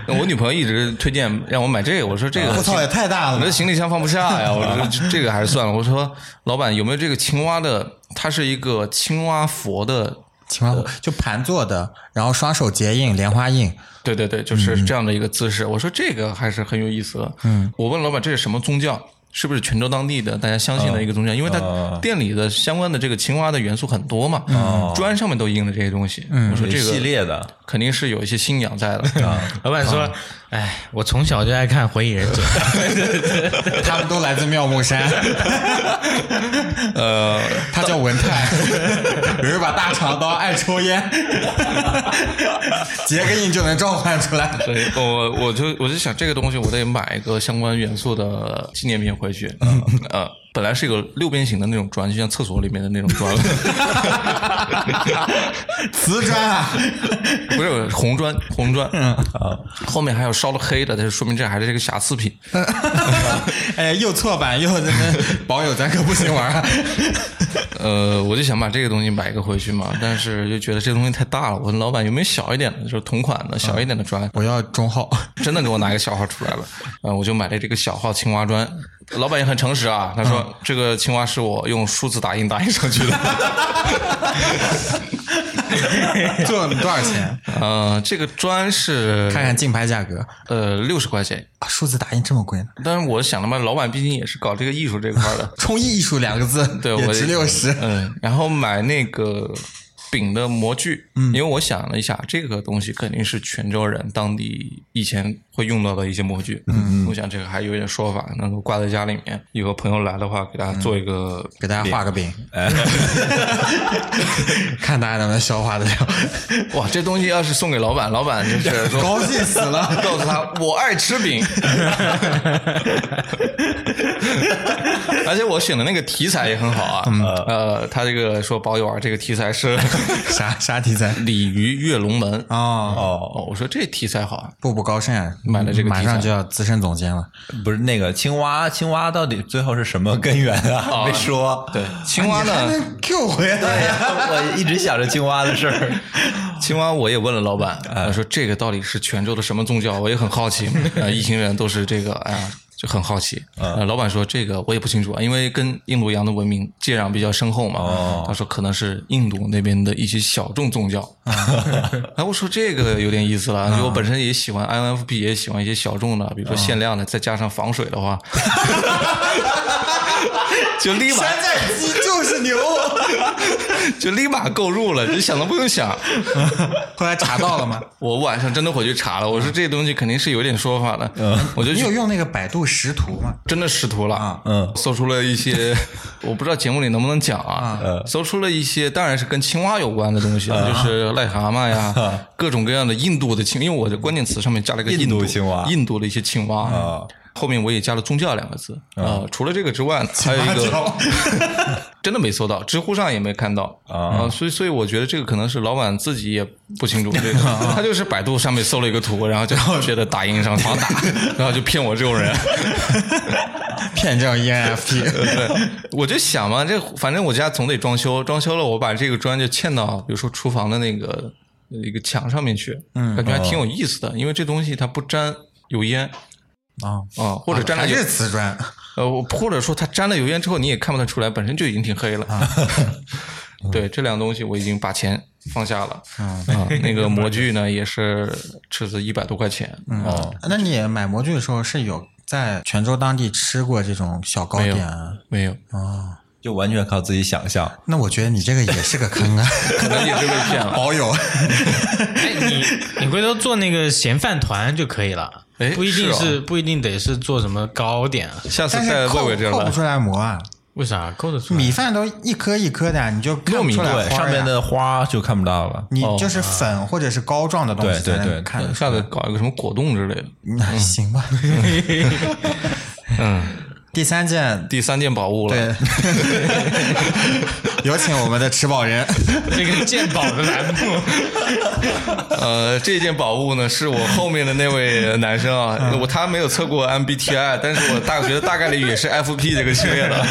我女朋友一直推荐让我买这个，我说这个我操，也太大了吧我这！行李箱放不下呀，我说这这个还是算了。我说老板有没有这个青蛙的？它是一个青蛙佛的，青蛙就盘坐的，然后双手结印，莲花印。对对对，就是这样的一个姿势。我说这个还是很有意思的。嗯，我问老板这是什么宗教？是不是泉州当地的大家相信的一个宗教？因为它店里的相关的这个青蛙的元素很多嘛，砖上面都印了这些东西。我说这个系个列的肯定是有一些信仰在的。老板说：“哎，我从小就爱看《火影忍者》，他们都来自妙木山。呃，他叫文泰，有一把大长刀，爱抽烟，结个印就能召唤出来。所以，我我就我就想这个东西，我得买一个相关元素的纪念品回去。呃，本来是一个六边形的那种砖，就像厕所里面的那种砖，瓷砖啊，不是红砖，红砖。嗯啊，后面还有烧了黑的，这就说明这还是一个瑕疵品。哎，又错版又那个保有，咱可不行玩啊。呃，我就想把这个东西买一个回去嘛，但是就觉得这东西太大了。我问老板有没有小一点的，就是同款的小一点的砖。我要中号，真的给我拿一个小号出来了，呃，我就买了这个小号青蛙砖。老板也很诚实啊，他说、这个青蛙是我用数字打印打印上去的。这多少钱？呃，这个砖是看看竞拍价格，呃六十块钱，啊数字打印这么贵呢？但是我想了嘛，老板毕竟也是搞这个艺术这块的，冲艺术两个字，对值六十。嗯，然后买那个饼的模具，嗯，因为我想了一下，这个东西肯定是泉州人当地以前会用到的一些模具，嗯，我想这个还有点说法，能够挂在家里面，以后朋友来的话，给大家做一个。给大家画个饼，看大家能不能消化得了。哇，这东西要是送给老板，老板就是说高兴死了，告诉他我爱吃饼，而且我选的那个题材也很好啊，呃，他这个说保友啊，这个题材是 啥啥题材？鲤鱼跃龙门哦，哦，我说这题材好啊，步步高升啊，买了这个马上就要资深总监了。不是那个青蛙，青蛙到底最后是什么根源啊？没说。对，青蛙呢？Q 回来对呀，我一直想着青蛙的事儿。青蛙我也问了老板，他说这个到底是泉州的什么宗教？我也很好奇。呃，一行人都是这个，哎呀，就很好奇。呃，老板说这个我也不清楚啊，因为跟印度洋的文明接壤比较深厚嘛。哦他说可能是印度那边的一些小众宗教。哎，我说这个有点意思了，因为我本身也喜欢 INFP，也喜欢一些小众的，比如说限量的，再加上防水的话。就立马山寨鸡就是牛。就立马购入了，就想都不用想。后来查到了吗？我晚上真的回去查了，我说这东西肯定是有点说法的，我就去你有用那个百度识图吗？真的识图了啊嗯搜出了一些，我不知道节目里能不能讲啊，搜出了一些，当然是跟青蛙有关的东西，就是癞蛤蟆呀，各种各样的印度的青，因为我的关键词上面加了一个印度度青蛙印度的一些青蛙啊。后面我也加了宗教两个字啊、除了这个之外呢，还有一个 真的没搜到，知乎上也没看到啊、所以所以我觉得这个可能是老板自己也不清楚这个，他就是百度上面搜了一个图，然后就觉得打印上好打，然后就骗我这种人。骗证 E ENFP。对，我就想嘛，这反正我家总得装修，装修了我把这个砖就嵌到，比如说厨房的那个一个墙上面去，嗯，感觉还挺有意思的，因为这东西它不沾油烟啊啊，或者沾了油还是瓷砖，呃，我或者说它沾了油烟之后你也看不太出来，本身就已经挺黑了。对，这两个东西我已经把钱放下了。啊，那个模具呢也是斥资一百多块钱。哦，那你买模具的时候是有在泉州当地吃过这种小糕没有点啊？没有，就完全靠自己想象。那我觉得你这个也是个坑啊，可能也是被骗了。保有。哎，你你回头做那个咸饭团就可以了，哎不一定是是不一定得是做什么糕点啊？下次但带魏是扣魏这样来扣不。出来膜 啊，为啥扣得出来？米饭都一颗一颗的，你就看糯米不出来上面的花就看不到了。你就是粉或者是膏状的东西对对对才能看下次搞一个什么果冻之类的。那行吧。嗯，第三件，第三件宝物了。对，有请我们的持宝人。这个鉴宝的栏目，呃，这件宝物呢，是我后面的那位男生啊，我他没有测过 MBTI，但是我大觉得大概率也是 FP 这个系列的。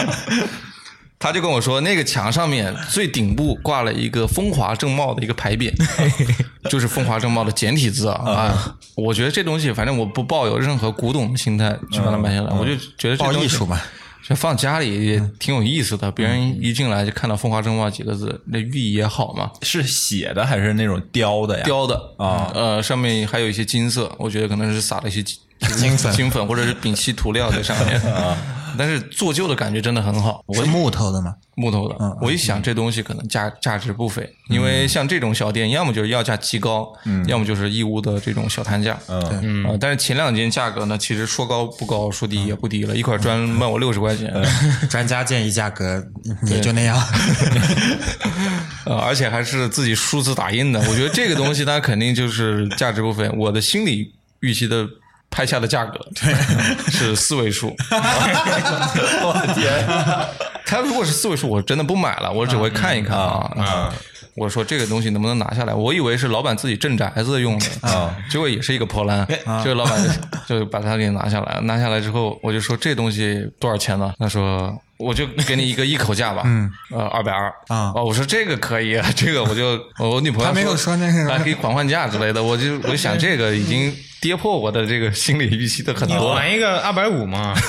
他就跟我说，那个墙上面最顶部挂了一个风华正茂的一个牌匾，就是风华正茂的简体字啊。啊，我觉得这东西，反正我不抱有任何古董的心态去把它买下来，我就觉得这东西报艺术嘛，就放家里也挺有意思的。别人一进来就看到“风华正茂”几个字，那寓意也好嘛。是写的还是那种雕的呀？雕的啊呃，上面还有一些金色，我觉得可能是撒了一些金金粉金粉或者是丙烯涂料在上面 啊。但是做旧的感觉真的很好，是木头的吗？木头的。我一想这东西可能价价值不菲，因为像这种小店，要么就是要价极高，要么就是义乌的这种小摊价。嗯，啊，但是前两件价格呢，其实说高不高，说低也不低了，一块砖卖我六十块钱，专家建议价格也就那样。呃，而且还是自己数字打印的。我觉得这个东西它肯定就是价值不菲。我的心理预期的拍下的价格 是四位数。我天！他如果是四位数，我真的不买了，我只会看一看啊。啊我说这个东西能不能拿下来？我以为是老板自己镇宅子用的啊，结果也是一个破烂。这个老板就把它给拿下来了。拿下来之后，我就说这东西多少钱呢？他说我就给你一个一口价吧，嗯，呃，二百二啊哦，我说这个可以，这个我就我女朋友她没有说那个还可以缓缓价之类的，我就 我就想这个已经跌破我的这个心理预期的很多了。玩一个二百五嘛？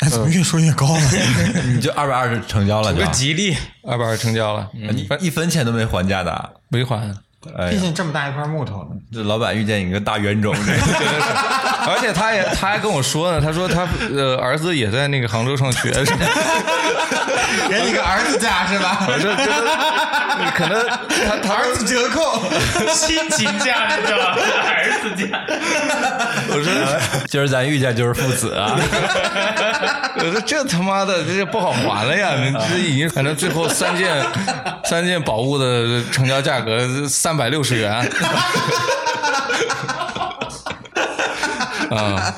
哎，怎么越说越高了？你就二百二十成交了就，吉利，二百二成交了，你一分钱都没还价的啊。没还。哎，毕竟这么大一块木头呢，这老板遇见一个大冤种，这 而且他也他还跟我说呢，他说他呃儿子也在那个杭州上学，是吧 给你个儿子价是吧？我说这你，可能他他儿子折扣，亲情价你知道吧？儿子价，我说今儿咱遇见就是父子啊。我说这他妈的这不好还了呀！你这已经反正最后三件 三件宝物的成交价格三百六十元。啊，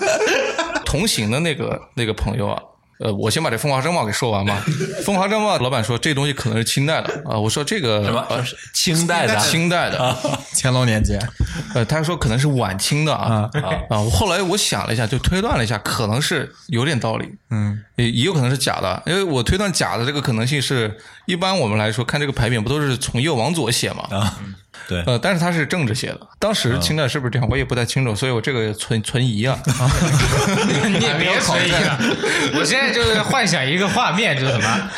同行的那个那个朋友啊，呃，我先把这风华正茂给说完吧。风华正茂老板说这东西可能是清代的啊，我说这个什么呃清代的清代的，乾隆年间，呃，他说可能是晚清的啊啊啊！我后来我想了一下，就推断了一下，可能是有点道理，嗯，也也有可能是假的，因为我推断假的这个可能性是，一般我们来说看这个牌匾不都是从右往左写嘛？啊，对，呃，但是他是政治写的，当时清代是不是这样，我也不太清楚，所以我这个存存疑啊。你也别存疑 了。我现在就是幻想一个画面，就是什么，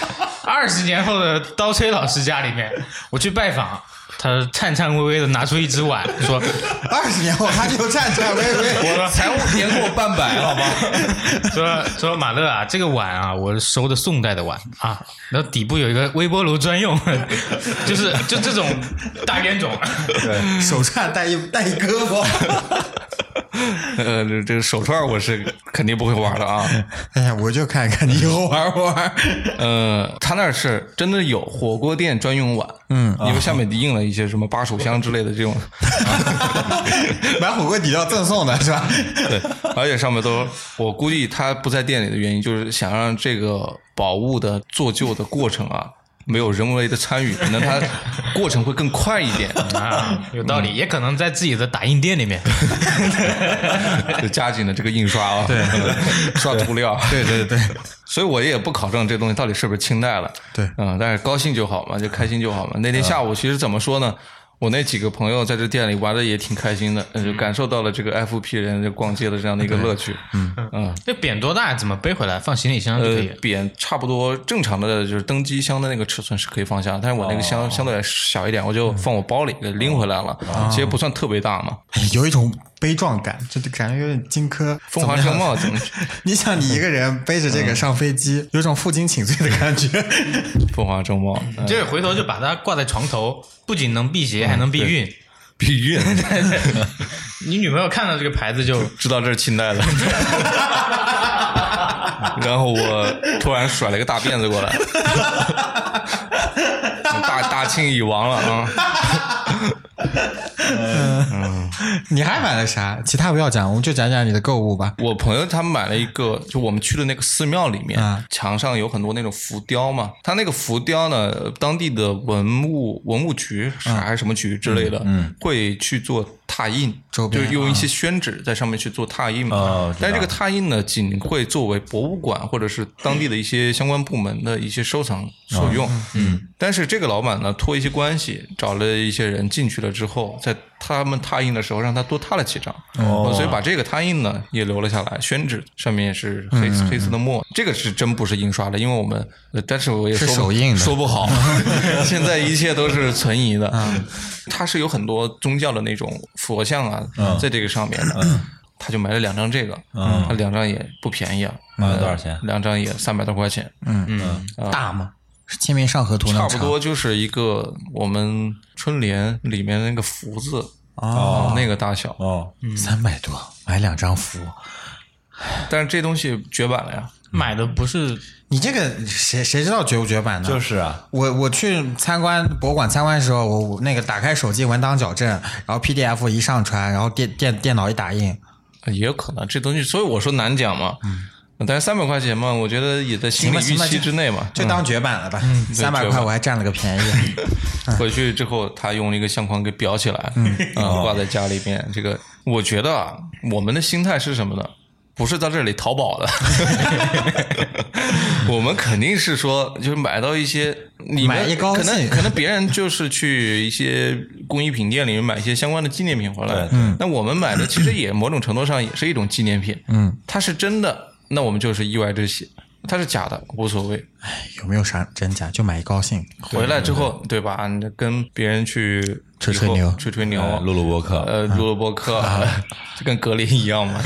二十年后的刀崔老师家里面，我去拜访，他颤颤巍巍的拿出一只碗，说二十年后他就颤颤巍巍。我财务年过半百，好吧？说说马乐啊，这个碗啊，我收的宋代的碗啊，然后底部有一个微波炉专用，就是就这种大冤种。手串带一带一胳膊。呃，这这个手串我是肯定不会玩的啊。哎呀，我就看看你以后玩不玩。呃，他那是真的有火锅店专用碗，嗯，因为下面印了一些什么八手香之类的这种，买火锅底料赠送的是吧？对，而且上面都，我估计他不在店里的原因，就是想让这个宝物的做旧的过程啊。没有人为的参与，可能它 过程会更快一点。啊，有道理，也可能在自己的打印店里面。就加紧了这个印刷啊，对，刷涂料，对对对，所以我也不考证这东西到底是不是清代了。对嗯，但是高兴就好嘛，就开心就好嘛。那天下午其实怎么说呢？我那几个朋友在这店里玩的也挺开心的，呃就感受到了这个 FP 人就逛街的这样的一个乐趣。嗯嗯，这扁多大？怎么背回来？放行李箱就可呃以。，扁差不多正常的就是登机箱的那个尺寸是可以放下，但是我那个箱相对来小一点，我就放我包里给拎回来了。其实不算特别大嘛。哎有一种悲壮感，就感觉有点荆轲 风华正茂 你想，你一个人背着这个 上飞机，有种负荆请罪的感觉。风华正茂，嗯这回头就把它挂在床头，不仅能辟邪，还能避孕。避孕，你女朋友看到这个牌子就知道这是清代的。然后我突然甩了一个大辫子过来，大大清已亡了啊！你还买了啥？其他不要讲，我们就讲讲你的购物吧。我朋友他们买了一个，就我们去的那个寺庙里面，啊墙上有很多那种浮雕嘛。他那个浮雕呢，当地的文物文物局是还是什么局之类的，会去做拓印，就是用一些宣纸在上面去做拓印嘛。哦但是这个拓印呢，仅会作为博物馆或者是当地的一些相关部门的一些收藏所用。嗯，但是这个老板呢，托一些关系，找了一些人进去了之后，在他们拓印的时候，让他多拓了几张，哦、所以把这个拓印呢也留了下来，宣纸上面是黑、黑色的墨，这个是真不是印刷的，因为我们，呃但是我也说不手印的。说不好，现在一切都是存疑的。它是有很多宗教的那种佛像啊，在这个上面的。他就买了两张这个，他两张也不便宜啊，买了多少钱？两张也三百多块钱，嗯。大吗？是《清明上河图》差不多就是一个我们春联里面那个福字哦，那个大小。哦，三百多买两张福。但是这东西绝版了呀，买的不是你这个谁谁知道绝不绝版呢？就是啊，我我去参观博物馆参观的时候，我我那个打开手机文档矫正，然后 PDF 一上传，然后电电电脑一打印，也有可能这东西，所以我说难讲嘛。但是三百块钱嘛，我觉得也在心理预期之内嘛。就当绝版了吧。三百块我还占了个便宜。回去之后，他用一个相框给裱起来，嗯，挂在家里面。这个我觉得啊，我们的心态是什么呢？不是在这里淘宝的，我们肯定是说，就是买到一些你可能可能别人就是去一些工艺品店里面买一些相关的纪念品回来，对那我们买的其实也某种程度上也是一种纪念品，嗯，它是真的，那我们就是意外之喜；它是假的，无所谓。哎有没有啥真假？就买一高兴。回来之后，对吧？你跟别人去吹吹牛吹吹牛，哎录录播客呃，录录播客，就跟格林一样嘛，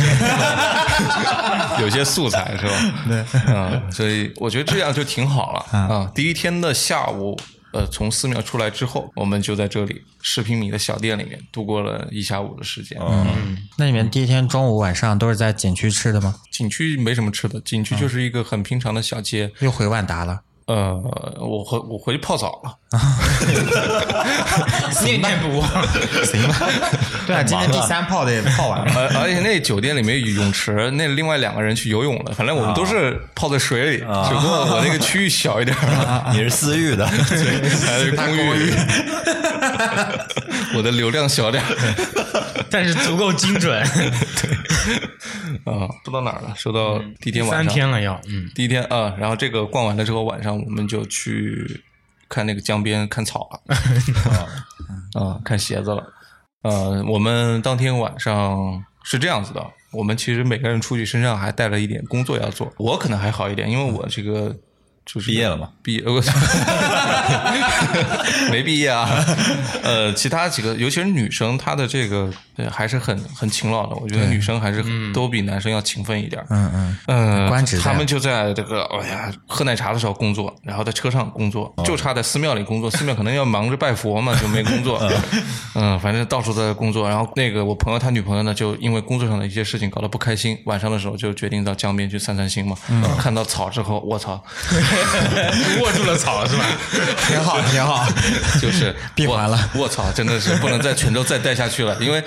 有些素材是吧？对，嗯，所以我觉得这样就挺好了啊。第一天的下午。呃，从寺庙出来之后，我们就在这里十平米的小店里面度过了一下午的时间。嗯，那你们第一天中午晚上都是在景区吃的吗？景区没什么吃的，景区就是一个很平常的小街。又回万达了。呃，我回我回去泡澡了。念念不忘。行吧。对啊，今天第三泡的也 泡完了。而而且那酒店里面有泳池，那另外两个人去游泳了。反正我们都是泡在水里，只不过我那个区域小一点儿，你是私域的，还是公寓，我的流量小点。但是足够精准。对啊，说到哪儿了？说到第一天晚上三，天了要，嗯，第一天啊，然后这个逛完了之后，晚上我们就去看那个江边看草了，啊，看鞋子了。呃，我们当天晚上是这样子的，我们其实每个人出去身上还带了一点工作要做。我可能还好一点，因为我这个就是毕业了嘛？毕业，呃 没毕业啊。呃，其他几个，尤其是女生，她的这个呃还是很很勤劳的。我觉得女生还是都比男生要勤奋一点。嗯嗯，嗯，官职他们就在这个哎呀喝奶茶的时候工作，然后在车上工作，就差在寺庙里工作。寺庙可能要忙着拜佛嘛，就没工作。嗯，反正到处都在工作。然后那个我朋友他女朋友呢，就因为工作上的一些事情搞得不开心，晚上的时候就决定到江边去散散心嘛。看到草之后，我操，握住了草是吧？挺好挺好，就是 闭环了我。我操，真的是不能在泉州再待下去了，因为。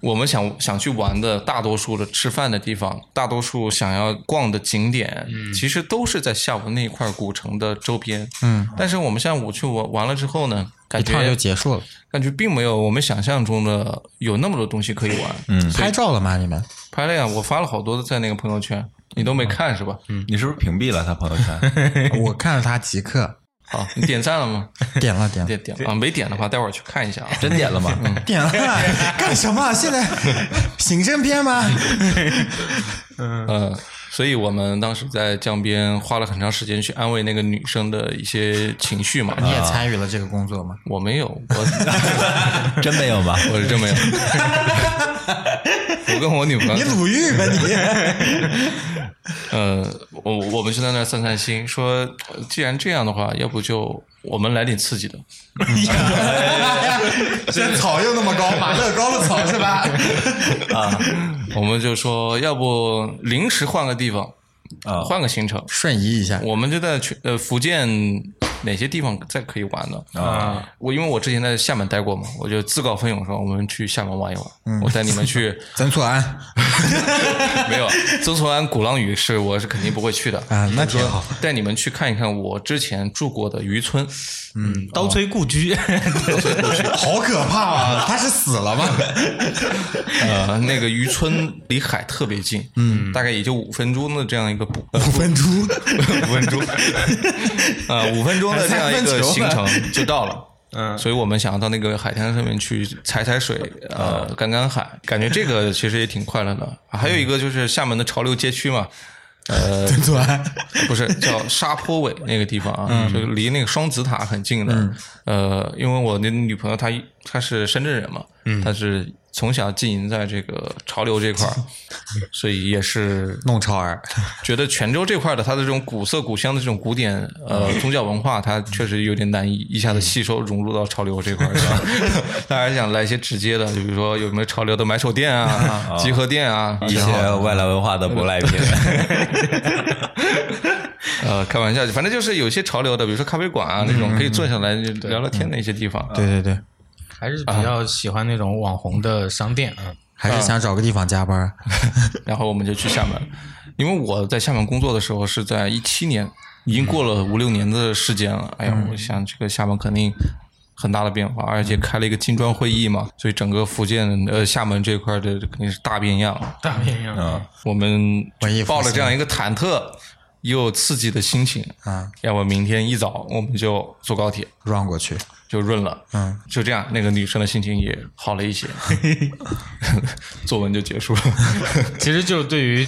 我们想想去玩的大多数的吃饭的地方，大多数想要逛的景点，嗯其实都是在下午那一块古城的周边。嗯，但是我们下午去玩完了之后呢，感一趟就结束了。感觉并没有我们想象中的有那么多东西可以玩。嗯，拍照了吗？你们？拍了呀，我发了好多在那个朋友圈，你都没看是吧？嗯，你是不是屏蔽了他朋友圈？我看了他即刻好，你点赞了吗？点了点了点啊，没点的话，待会儿去看一下啊。真点了吗？点了，干什么？现在行政片吗？呃，所以我们当时在江边花了很长时间去安慰那个女生的一些情绪嘛。你也参与了这个工作吗？我没有，我真没有吧？我是真没有。我跟我女朋友，你鲁豫吧你？呃，我我们就在那儿散散心，说呃既然这样的话，要不就我们来点刺激的。这草又那么高，马乐高的草是吧？啊，我们就说要不临时换个地方啊换个行程。瞬移一下，我们就在全呃福建哪些地方再可以玩呢？啊，我因为我之前在厦门待过嘛，我就自告奋勇说我们去厦门玩一玩，我带你们去。曾厝垵 没有，曾厝垵、鼓浪屿是我是肯定不会去的啊那挺好，带你们去看一看我之前住过的渔村。嗯，刀崔故居，好可怕啊！他是死了吗？呃，那个渔村离海特别近，嗯，大概也就五分钟的这样一个步，五分钟，五分钟，呃，五分钟的这样一个行程就到了。嗯所以我们想要到那个海滩上面去踩踩水，呃，赶赶海，感觉这个其实也挺快乐的。还有一个就是厦门的潮流街区嘛，呃，曾厝垵不是叫沙坡尾那个地方啊，就离那个双子塔很近的。呃，因为我的女朋友她她是深圳人嘛，她是从小浸淫在这个潮流这块儿，所以也是弄潮儿，觉得泉州这块的它的这种古色古香的这种古典呃宗教文化，它确实有点难以一下子吸收融入到潮流这块儿上。当然想来一些直接的，就比如说有没有潮流的买手店啊、集合店啊，一些外来文化的舶来品。呃，开玩笑，反正就是有些潮流的，比如说咖啡馆啊那种，可以坐下来聊聊天的一些地方。对对对，还是比较喜欢那种网红的商店啊。还是想找个地方加班。然后我们就去厦门，因为我在厦门工作的时候是在一七年，已经过了五六年的时间了。哎呀，我想这个厦门肯定很大的变化，而且开了一个金砖会议嘛，所以整个福建呃厦门这块的肯定是大变样。大变样啊！我们抱了这样一个忐忑又刺激的心情啊，要不明天一早我们就坐高铁 run 过去，就润了，嗯，就这样，那个女生的心情也好了一些，作文就结束了，其实就对于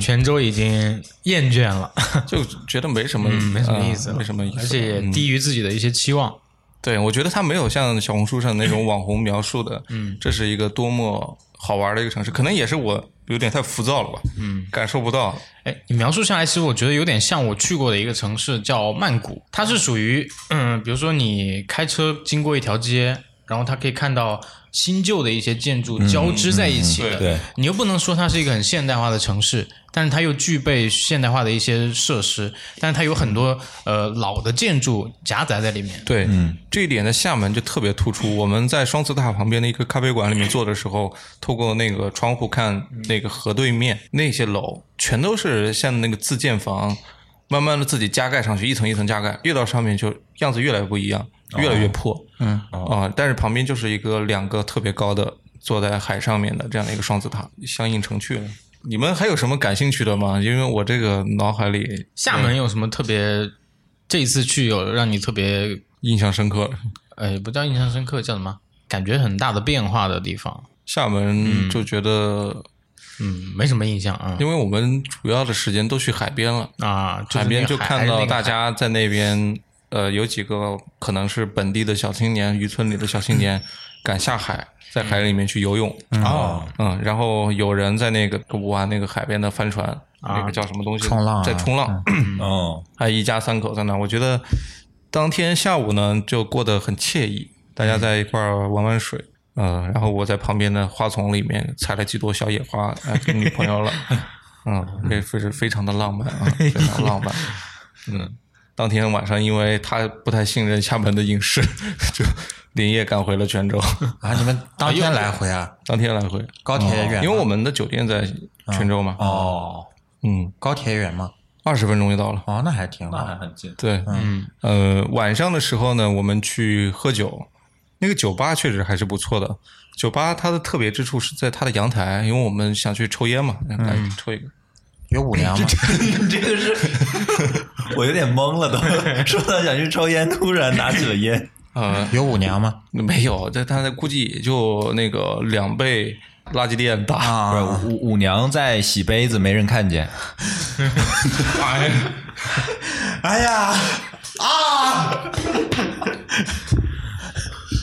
泉州已经厌倦了，就觉得没什么，嗯没什么意思没什么意思，而且也嗯低于自己的一些期望。对，我觉得它没有像小红书上那种网红描述的，嗯，这是一个多么好玩的一个城市，可能也是我有点太浮躁了吧，嗯，感受不到，哎，你描述下来，其实我觉得有点像我去过的一个城市，叫曼谷。它是属于，嗯，比如说你开车经过一条街，然后它可以看到新旧的一些建筑交织在一起的。嗯对，你又不能说它是一个很现代化的城市，但是它又具备现代化的一些设施，但是它有很多呃老的建筑夹杂在里面。对，这一点在厦门就特别突出。我们在双子塔旁边的一个咖啡馆里面坐的时候，透过那个窗户看那个河对面那些楼，全都是像那个自建房，慢慢的自己加盖上去，一层一层加盖，越到上面就样子越来越不一样，越来越破。嗯啊，但是旁边就是一个两个特别高的坐在海上面的这样的一个双子塔，相映成趣了。你们还有什么感兴趣的吗？因为我这个脑海里厦门有什么特别？这一次去有让你特别，印象深刻。呃，不叫印象深刻，叫什么？感觉很大的变化的地方。厦门就觉得嗯，没什么印象啊因为我们主要的时间都去海边了，啊，就是海边就看到大家在那边，呃，有几个可能是本地的小青年，渔村里的小青年 敢下海，在海里面去游泳。啊，嗯，然后有人在那个玩那个海边的帆船，那个叫什么东西？冲浪啊在冲浪。哦，还一家三口在那，我觉得当天下午呢就过得很惬意，大家在一块儿玩玩水，呃，然后我在旁边的花丛里面采了几朵小野花，呃，给女朋友了，嗯，这非是非常的浪漫啊，非常浪漫，嗯，当天晚上因为他不太信任厦门的饮食，就连夜赶回了泉州，啊，你们当天来回啊？当天来回，高铁远吗？因为我们的酒店在泉州嘛，哦，嗯，高铁远吗？二十分钟就到了。哦，那还挺好那。还很近。对，嗯，呃，晚上的时候呢，我们去喝酒，那个酒吧确实还是不错的。酒吧它的特别之处是在它的阳台，因为我们想去抽烟嘛，来抽一个。有五粮吗？这个是，我有点懵了都。说到想去抽烟，突然拿起了烟。呃，有舞娘吗？没有，这它估计也就那个两倍垃圾店大。舞舞娘在洗杯子，没人看见。哎呀啊！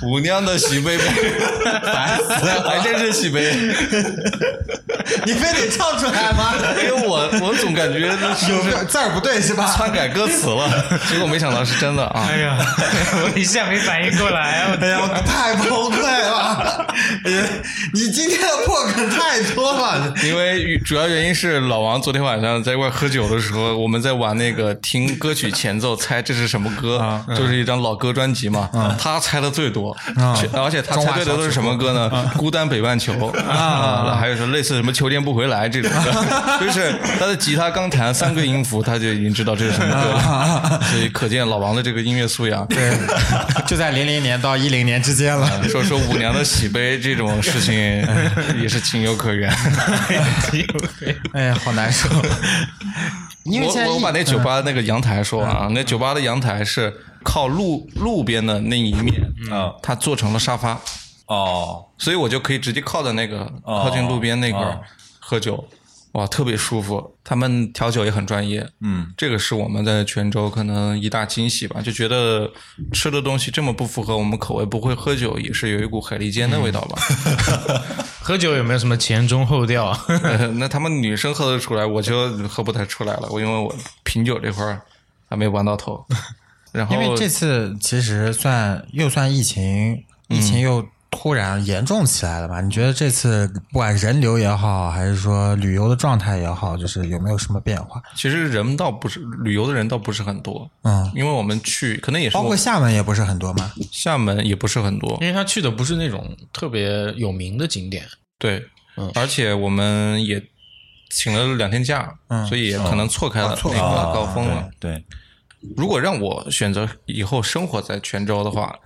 舞娘的洗杯，烦死了，还真是喜悲。你非得唱出来吗？因为我我总感觉那是有个字儿不对是吧？篡改歌词了，结果没想到是真的啊。哎呀，我一下没反应过来，我哎呀，我太崩溃了！哎呀，你今天的破梗太多了。因为主要原因是老王昨天晚上在一块喝酒的时候，我们在玩那个听歌曲前奏，猜这是什么歌，啊就是一张老歌专辑嘛。他猜的最多，全而且他猜对的都是什么歌呢？孤单北半球啊，还有说类似什么秋天不回来这种歌，就是他的吉他刚弹三个音符，他就已经知道这是什么歌了，所以可见老王的这个音乐素养。对，就在零零年到一零年之间了。说说五娘的喜悲这种事情 也是情有可原。哎呀，好难受。因为我我把那酒吧那个阳台说完啊，那酒吧的阳台是靠路路边的那一面啊它做成了沙发，哦，所以我就可以直接靠在那个哦。靠近路边那块儿哦。喝酒，哇，特别舒服。他们调酒也很专业，嗯，这个是我们在泉州可能一大惊喜吧，就觉得吃的东西这么不符合我们口味，不会喝酒也是有一股海蛎煎的味道吧。喝酒有没有什么前中后调？那他们女生喝得出来，我就喝不太出来了。我因为我品酒这块儿还没玩到头。然后因为这次其实算又算疫情，疫情又突然严重起来了吧？你觉得这次不管人流也好，还是说旅游的状态也好，就是有没有什么变化？其实人倒不是旅游的人倒不是很多，嗯，因为我们去可能也是包括厦门也不是很多嘛。厦门也不是很多，因为他去的不是那种特别有名的景点，对，嗯而且我们也请了两天假，嗯所以可能错开了那个错开啊高峰了。对，如果让我选择以后生活在泉州的话，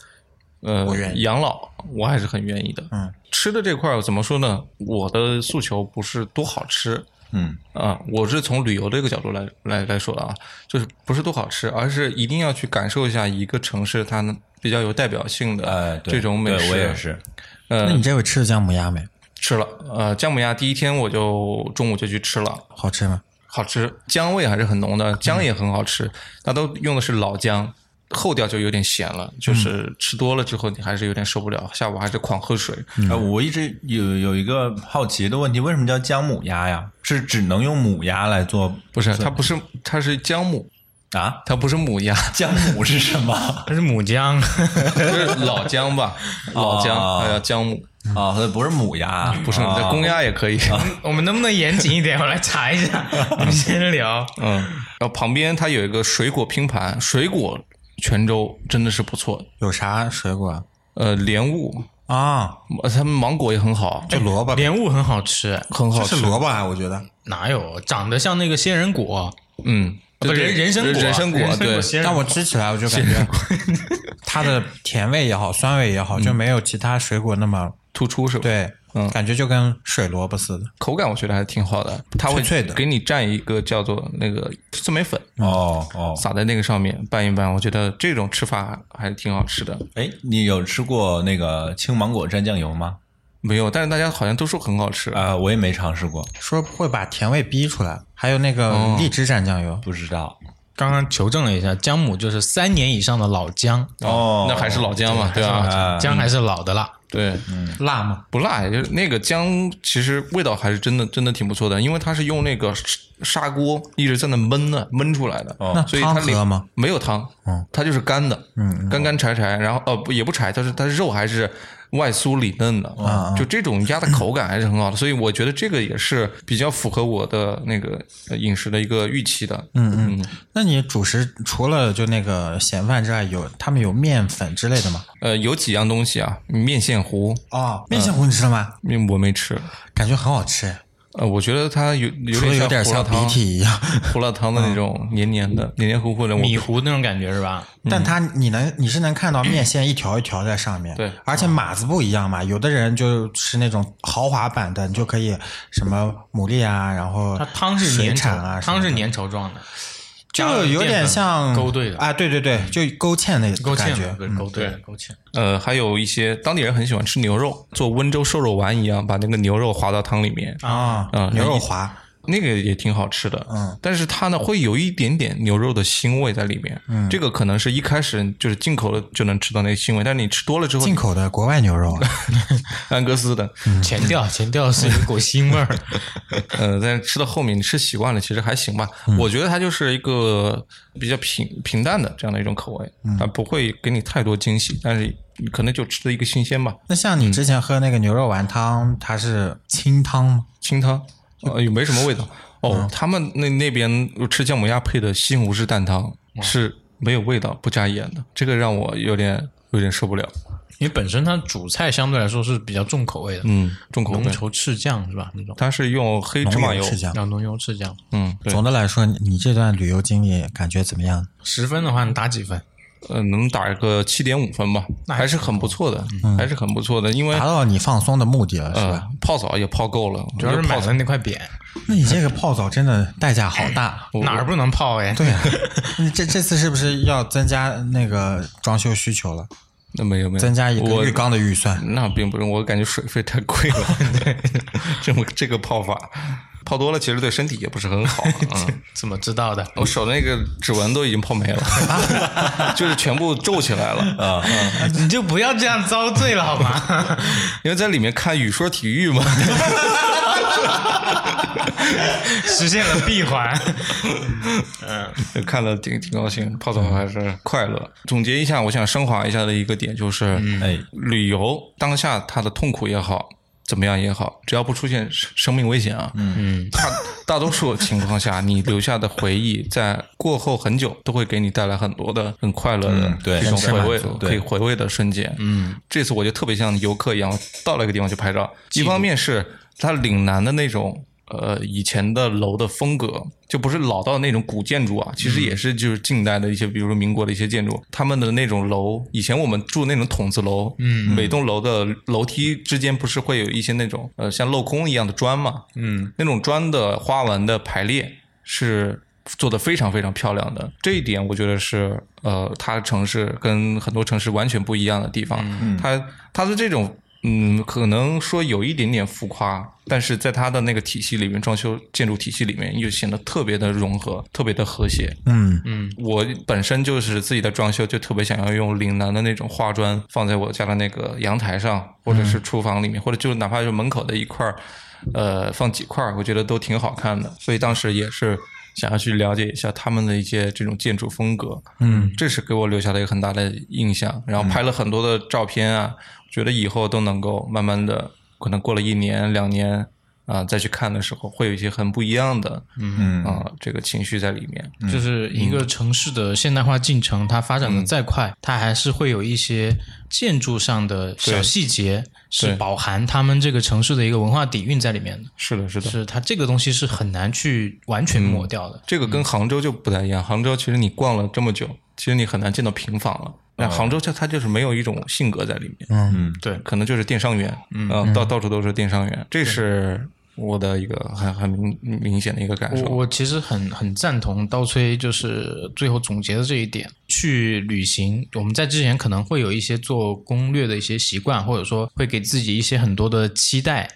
呃我愿，意养老我还是很愿意的。嗯，吃的这块儿怎么说呢？我的诉求不是多好吃，嗯啊，我是从旅游这个角度来来来说的啊，就是不是多好吃，而是一定要去感受一下一个城市它比较有代表性的这种美食。对我也，是。呃那，你这回吃了姜母鸭没？吃了，呃，姜母鸭第一天我就中午就去吃了，好吃吗？好吃，姜味还是很浓的，姜也很好吃，它都用的是老姜。后调就有点咸了，就是吃多了之后你还是有点受不了，下午还是狂喝水。呃，我一直有有一个好奇的问题，为什么叫姜母鸭呀？是只能用母鸭来做？不是，它不是，它是姜母，啊？它不是母鸭，姜母是什么？它是母姜，就是老姜吧，老姜，哦它叫姜母，啊，它不是母鸭，不是，公鸭也可以。我们能不能严谨一点？我来查一下，我们先聊。嗯，然后旁边它有一个水果拼盘，水果泉州真的是不错，有啥水果呃，莲雾，啊？呃他们芒果也很好，就萝卜，莲雾很好吃，很好吃。是萝卜啊，我觉得。哪有长得像那个仙人果？嗯，不人人参果，人参果，对，但我吃起来我就感觉它的甜味也好，酸味也好，就没有其他水果那么突出是吧？，对，嗯感觉就跟水萝卜似的。口感我觉得还挺好的，它会脆脆的给你蘸一个叫做那个酸梅粉，哦哦，撒在那个上面拌一拌，我觉得这种吃法还挺好吃的。哎，你有吃过那个青芒果蘸酱油吗？没有，但是大家好像都说很好吃。啊，我也没尝试过，说会把甜味逼出来，还有那个哦荔枝蘸酱油，不知道。刚刚求证了一下，姜母就是三年以上的老姜，哦那还是老姜嘛，对吧？啊，姜还是老的辣。对，辣吗？不辣，就是那个姜，其实味道还是真的真的挺不错的，因为它是用那个砂砂锅一直在那焖的，焖出来的，那汤所以它里喝吗？没有汤，它就是干的，干干柴柴，然后呃不也不柴，它是它肉还是外酥里嫩的啊，就这种鸭的口感还是很好的，所以我觉得这个也是比较符合我的那个呃饮食的一个预期的，嗯嗯，那你主食除了就那个咸饭之外，有他们有面粉之类的吗？呃有几样东西啊，面线糊，哦，面线糊你吃了吗？面我没吃，感觉很好吃，呃，我觉得它有有点像鼻。涕一样。胡辣汤的那种黏黏的、黏黏糊糊的，米糊那种感觉是吧？但它你能你是能看到面线一条一条在上面，对而且码子不一样嘛，有的人就是那种豪华版的，你就可以什么牡蛎啊，然后它汤是粘稠啊，汤是粘稠状的，就有点像勾兑的啊，对对对，就勾芡那勾芡感觉，不是勾兑的勾芡。呃，还有一些当地人很喜欢吃牛肉，做温州瘦肉丸一样，把那个牛肉滑到汤里面，啊，嗯牛肉滑，那个也挺好吃的。嗯，但是它呢会有一点点牛肉的腥味在里面。嗯，这个可能是一开始就是进口的就能吃到那个腥味，但是你吃多了之后，进口的国外牛肉，安格斯的，前调前调是有股腥味儿，呃，但是吃到后面你吃习惯了，其实还行吧。我觉得它就是一个比较平平淡的这样的一种口味，它不会给你太多惊喜，但是你可能就吃的一个新鲜吧。那像你之前喝那个牛肉丸汤，它是清汤吗？清汤，呃，也没什么味道。哦，他们那那边吃姜母鸭配的西红柿蛋汤是没有味道、不加盐的，这个让我有点有点受不了。因为本身它主菜相对来说是比较重口味的，嗯，重口味，浓稠赤酱是吧？那种它是用黑芝麻油，是这样。要浓油赤酱。嗯，总的来说，你这段旅游经历感觉怎么样？十分的话，你打几分？呃，能打个七点五分吧，那还是很不错的，还是很不错的，因为达到你放松的目的了，是呃吧？，泡澡也泡够了，主要是买了那块匾，那你这个泡澡真的代价好大。哪儿不能泡哎？对啊，你这这次是不是要增加那个装修需求了？那没有没有增加一个我浴缸的预算？那并不是，我感觉水费太贵了，这么这个泡法，泡多了其实对身体也不是很好。嗯，怎么知道的？我手的那个指纹都已经泡没了，就是全部皱起来了啊！你就不要这样遭罪了好吗？因为在里面看语说体育嘛，实现了闭环。嗯看了挺挺高兴，泡澡还是快乐。总结一下，我想升华一下的一个点就是，哎，旅游当下它的痛苦也好，怎么样也好，只要不出现生生命危险啊，嗯，大大多数情况下，你留下的回忆在过后很久都会给你带来很多的很快乐的嗯对。一种回味可以回味的瞬间。嗯，这次我就特别像游客一样，到了一个地方去拍照，一方面是它岭南的那种。呃，以前的楼的风格就不是老到那种古建筑啊，其实也是就是近代的一些，比如说民国的一些建筑，他们的那种楼，以前我们住那种筒子楼，嗯，每栋楼的楼梯之间不是会有一些那种呃像镂空一样的砖嘛，嗯，那种砖的花纹的排列是做的非常非常漂亮的，这一点我觉得是呃，它城市跟很多城市完全不一样的地方，嗯，它它的这种。嗯，可能说有一点点浮夸，但是在它的那个体系里面，装修建筑体系里面又显得特别的融合，特别的和谐。嗯嗯，我本身就是自己的装修，就特别想要用岭南的那种花砖放在我家的那个阳台上，或者是厨房里面，或者就哪怕就门口的一块儿，呃，放几块儿，我觉得都挺好看的。所以当时也是想要去了解一下他们的一些这种建筑风格，嗯，这是给我留下了一个很大的印象。然后拍了很多的照片啊，觉得以后都能够慢慢的，可能过了一年两年啊、再去看的时候，会有一些很不一样的，嗯啊、这个情绪在里面。就是一个城市的现代化进程，它发展的再快，它还是会有一些建筑上的小细节是饱含他们这个城市的一个文化底蕴在里面的。是的，是的。是它这个东西是很难去完全抹掉的。这个跟杭州就不太一样。杭州其实你逛了这么久，其实你很难见到平房了。那杭州就它就是没有一种性格在里面，嗯。对，可能就是电商员，嗯、到到处都是电商员，这是我的一个很很明明显的一个感受。我我其实很很赞同刀崔就是最后总结的这一点，去旅行，我们在之前可能会有一些做攻略的一些习惯，或者说会给自己一些很多的期待。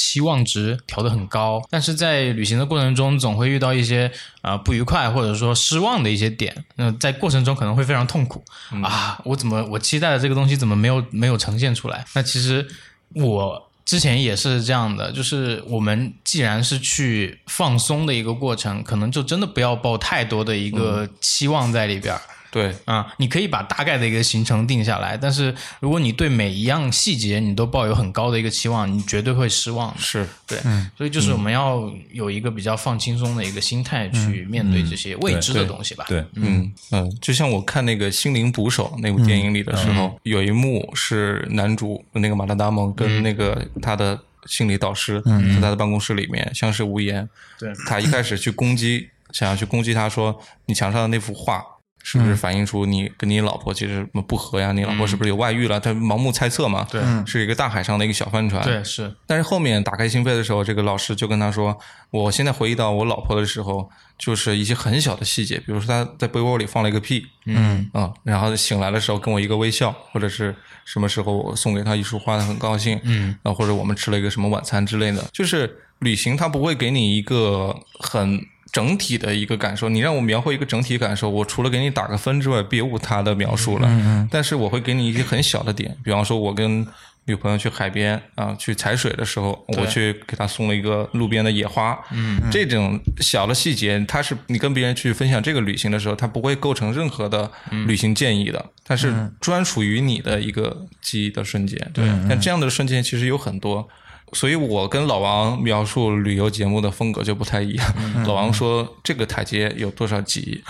期望值调得很高，但是在旅行的过程中，总会遇到一些啊、呃不愉快或者说失望的一些点。那在过程中可能会非常痛苦、啊！我怎么我期待的这个东西怎么没有没有呈现出来？那其实我之前也是这样的，就是我们既然是去放松的一个过程，可能就真的不要抱太多的一个期望在里边儿。对，啊，你可以把大概的一个行程定下来，但是如果你对每一样细节你都抱有很高的一个期望，你绝对会失望的。是对，所以就是我们要有一个比较放轻松的一个心态去面对这些未知的东西吧。对，嗯嗯，就像我看那个《心灵捕手》那部电影里的时候，有一幕是男主那个马特·达蒙跟那个他的心理导师在他的办公室里面相视无言。对他一开始去攻击，想要去攻击他说：“你墙上的那幅画。”是不是反映出你跟你老婆其实不和呀？你老婆是不是有外遇了？他盲目猜测嘛。对是一个大海上的一个小帆船。对，是，但是后面打开心扉的时候，这个老师就跟他说：“我现在回忆到我老婆的时候，就是一些很小的细节，比如说她在被窝里放了一个屁，嗯啊，然后醒来的时候跟我一个微笑，或者是什么时候我送给她一束花，她很高兴，嗯，啊，或者我们吃了一个什么晚餐之类的。就是旅行，它不会给你一个很。”整体的一个感受，你让我描绘一个整体感受，我除了给你打个分之外，别无他的描述了。嗯但是我会给你一些很小的点，比方说，我跟女朋友去海边啊，去踩水的时候，我去给她送了一个路边的野花。嗯，这种小的细节，它是你跟别人去分享这个旅行的时候，它不会构成任何的旅行建议的，它是专属于你的一个记忆的瞬间。对，但这样的瞬间其实有很多。所以我跟老王描述旅游节目的风格就不太一样。老王说这个台阶有多少级，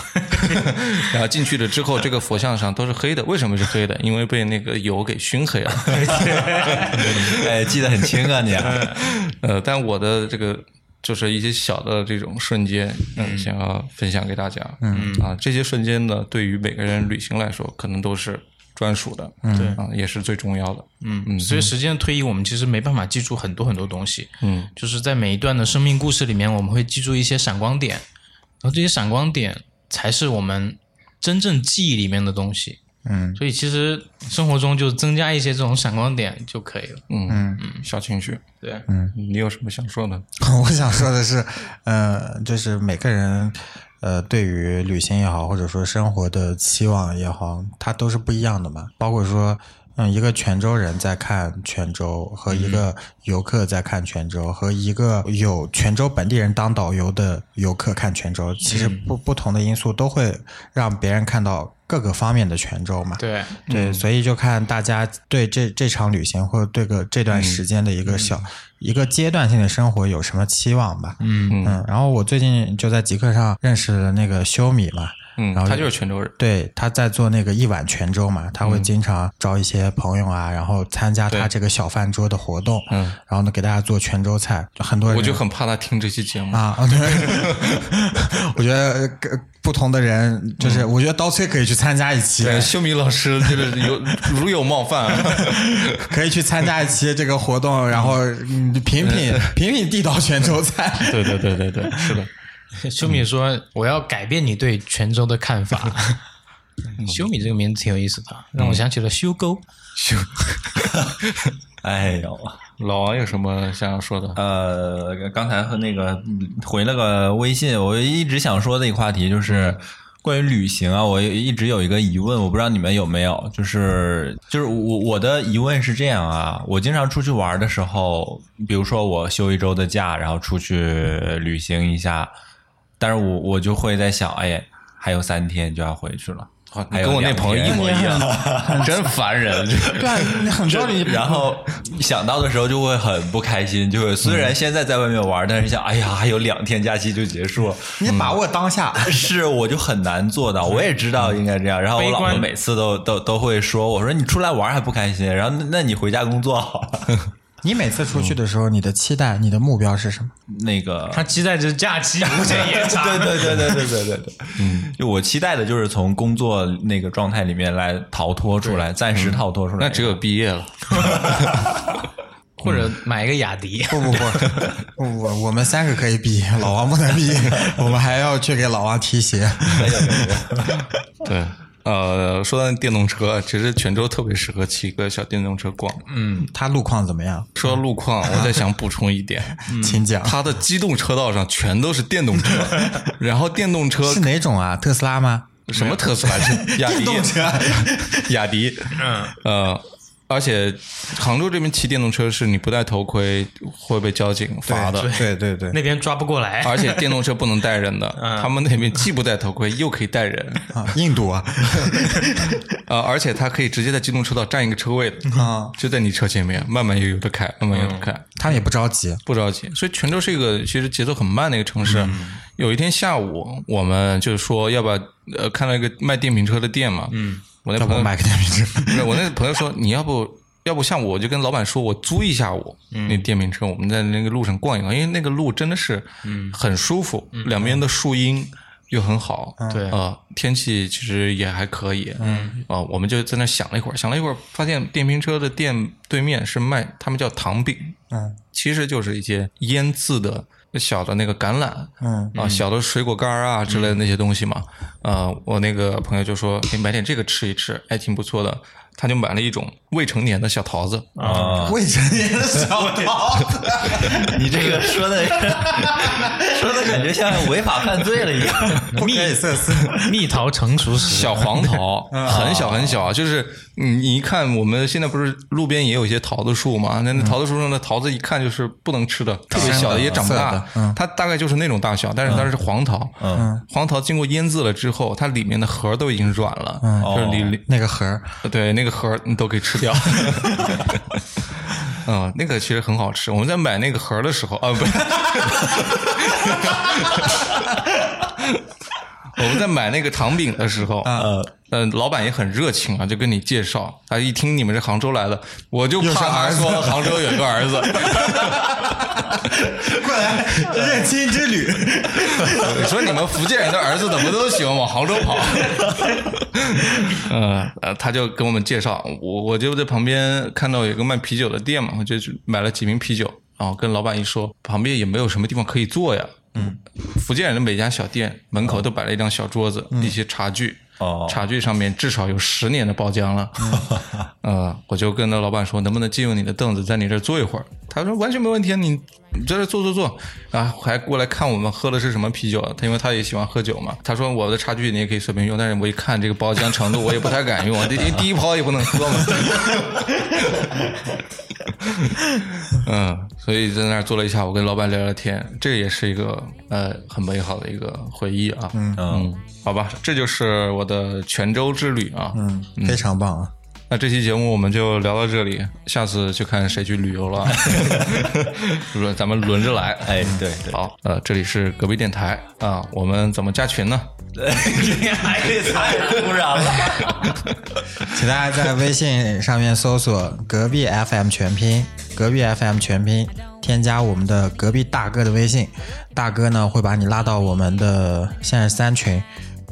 然后进去了之后，这个佛像上都是黑的。为什么是黑的？因为被那个油给熏黑了。哎，记得很清啊你。呃，但我的这个就是一些小的这种瞬间，嗯，想要分享给大家。嗯啊，这些瞬间呢，对于每个人旅行来说，可能都是专属的。对啊，也是最重要的。嗯嗯，随着时间的推移，我们其实没办法记住很多很多东西。嗯，就是在每一段的生命故事里面，我们会记住一些闪光点，然后这些闪光点才是我们真正记忆里面的东西。嗯，所以其实生活中就增加一些这种闪光点就可以了。嗯嗯，小情绪。对，嗯，你有什么想说的？我想说的是，呃，就是每个人，呃，对于旅行也好，或者说生活的期望也好，它都是不一样的嘛。包括说，嗯，一个泉州人在看泉州，和一个游客在看泉州，和一个有泉州本地人当导游的游客看泉州，其实不不同的因素都会让别人看到各个方面的泉州嘛。对，对，所以就看大家对这这场旅行或者对个这段时间的一个小、一个阶段性的生活有什么期望吧。嗯嗯，然后我最近就在极客上认识了那个修米嘛，嗯，然后他就是泉州人。对，他在做那个一碗泉州嘛，他会经常招一些朋友啊，然后参加他这个小饭桌的活动，嗯，然后呢给大家做泉州菜，就很多人我就很怕他听这期节目。啊，对，我觉得呃不同的人，就是我觉得刀崔可以去参加一期，对，秀米老师就是有如有冒犯。可以去参加一期这个活动，然后嗯品品品品地道泉州菜。对对对对对，是的。修米说：“我要改变你对泉州的看法。”修米这个名字挺有意思的，让我想起了修沟。哎呦，老王有什么想要说的？呃，刚才和那个嗯回了个微信，我一直想说的一个话题就是关于旅行啊，我一直有一个疑问，我不知道你们有没有，就是就是我我的疑问是这样啊，我经常出去玩的时候，比如说我休一周的假，然后出去旅行一下，但是我我就会在想，哎，还有三天就要回去了。跟我那朋友一模一样，真烦人。对 然后想到的时候就会很不开心，就会虽然现在在外面玩，但是想，哎呀，还有两天假期就结束了，你把握当下。是我就很难做到。我也知道应该这样，然后我老婆每次都都都会说，我说你出来玩还不开心，然后那那你回家工作好了。你每次出去的时候，你的期待、你的目标是什么？那个他期待着假期无限延长。对对对对对对对对，嗯，就我期待的就是从工作那个状态里面来逃脱出来，暂时逃脱出来。那只有毕业了。或者买一个雅迪。不 不不，我我们三个可以毕业，老王不能毕业，我们还要去给老王提鞋。对，呃，说到电动车，其实泉州特别适合骑个小电动车逛。嗯，它路况怎么样？说到路况，我再想补充一点，请讲。它的机动车道上全都是电动车，然后电动车是哪种啊？特斯拉吗？什么特斯拉？是 雅迪，雅迪，嗯，呃，而且杭州这边骑电动车是你不戴头盔会被交警罚的，对对对，那边抓不过来。而且电动车不能带人的，他们那边既不戴头盔又可以带人，啊，印度啊，呃，而且他可以直接在机动车道占一个车位，啊，就在你车前面，慢慢悠悠的开，慢慢悠悠的开，他们也不着急。不着急。所以泉州是一个其实节奏很慢的一个城市。有一天下午，我们就说要不要呃看到一个卖电瓶车的店嘛，嗯，我那朋友买个电瓶车？我那个朋友说，你要不要不像我，就跟老板说，我租一下我那电瓶车，我们在那个路上逛一逛，因为那个路真的是很舒服，两边的树荫又很好，对呃，天气其实也还可以，嗯，啊，我们就在那想了一会儿，想了一会儿，发现电瓶车的店对面是卖，他们叫糖饼，嗯其实就是一些腌制的小的那个橄榄，嗯啊，小的水果干儿啊之类的那些东西嘛。呃，我那个朋友就说，给买点这个吃一吃，还挺不错的。他就买了一种未成年的小桃子，啊，未成年的小桃子，你这个说的 说的感觉像违法犯罪了一样。蜜色色。蜜桃成熟时，小黄桃，很小很小，就是你你一看，我们现在不是路边也有一些桃子树嘛？那那桃子树上的桃子一看就是不能吃的，特别小的也长不大的，嗯。它大概就是那种大小，但是它是黄桃，嗯，黄桃经过腌制了之后，它里面的核都已经软了，就是里里那个核对，那个核儿你都可以吃掉。嗯，那个其实很好吃。我们在买那个盒儿的时候，啊，不是，我们在买那个糖饼的时候，呃，嗯，老板也很热情啊，就跟你介绍。他一听你们是杭州来的，我就怕说杭州有一个儿子，过来 认亲之旅。说你们福建人的儿子怎么都喜欢往杭州跑？嗯呃，他就跟我们介绍，我我就在旁边看到有一个卖啤酒的店嘛，我就去买了几瓶啤酒，然后跟老板一说，旁边也没有什么地方可以坐呀。嗯，福建人的每家小店门口都摆了一张小桌子，一些茶具。哦茶具上面至少有十年的包浆了。呃，我就跟那老板说，能不能借用你的凳子在你这儿坐一会儿？他说完全没问题，你你在这儿坐坐坐。啊，还过来看我们喝的是什么啤酒，他因为他也喜欢喝酒嘛。他说我的茶具你也可以随便用，但是我一看这个包浆程度，我也不太敢用，第第一泡也不能喝嘛。嗯，所以在那儿坐了一下午，跟老板聊聊天，这也是一个呃很美好的一个回忆啊。嗯嗯，好吧，这就是我的泉州之旅啊。嗯，非常棒啊！那这期节目我们就聊到这里，下次就看谁去旅游了，轮咱们轮着来。哎，对对，好，呃，这里是隔壁电台啊，我们怎么加群呢？你还给太突然了。请大家在微信上面搜索“隔壁 FM 全拼”，隔壁 FM 全拼，添加我们的隔壁大哥的微信，大哥呢会把你拉到我们的现在三群，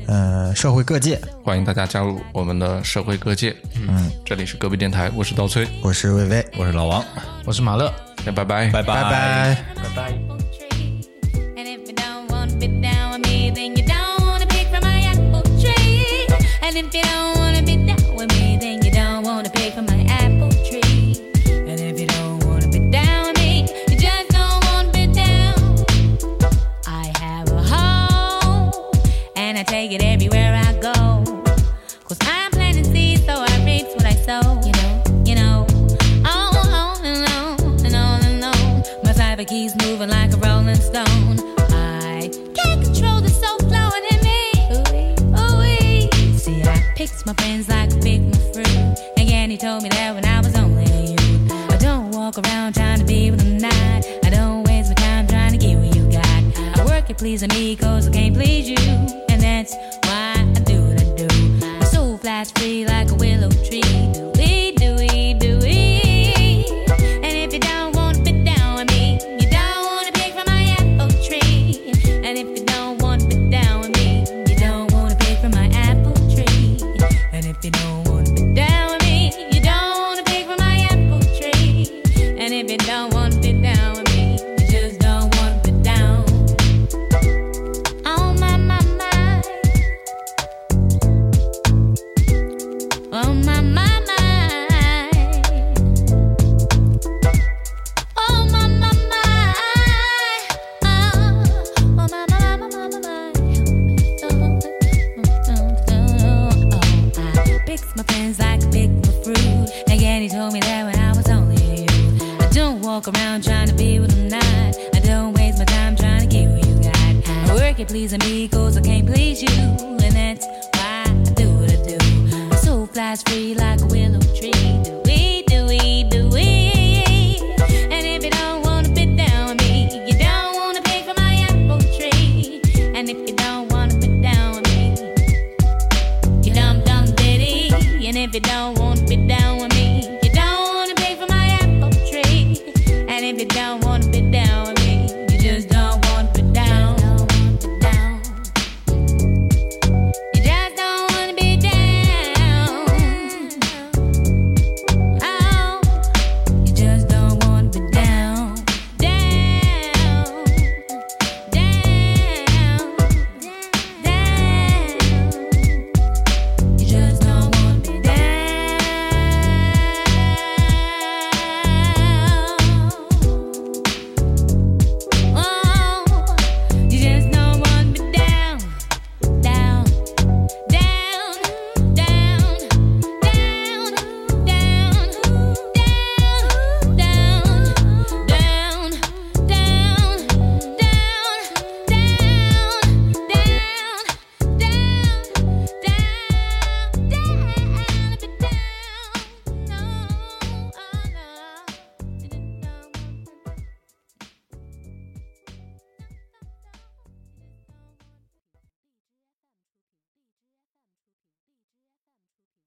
呃，社会各界。欢迎大家加入我们的社会各界。嗯，这里是隔壁电台，我是刀崔，我是薇薇，我是老王，我是马乐。那拜拜，拜拜拜。拜拜。And if you don't take it everywhere I go. Cause I'm planting seeds, so I reap what I sow. You know, you know. On and on and on and on. My cyber keeps moving like a rolling stone. I can't control the soul flowing in me. Ooh, ooh, See, I picked my friends like pick my fruit. Again, he told me that when I was only a youth. I don't walk around trying to be with them night. I don't waste my time trying to get what you got. I work at pleasing me cause I can't please you. That's why I do what I do. My soul flies free like a willow tree. We, do we, do we? And if you don't wanna be down with me, you don't wanna pick from my apple tree. And if you don't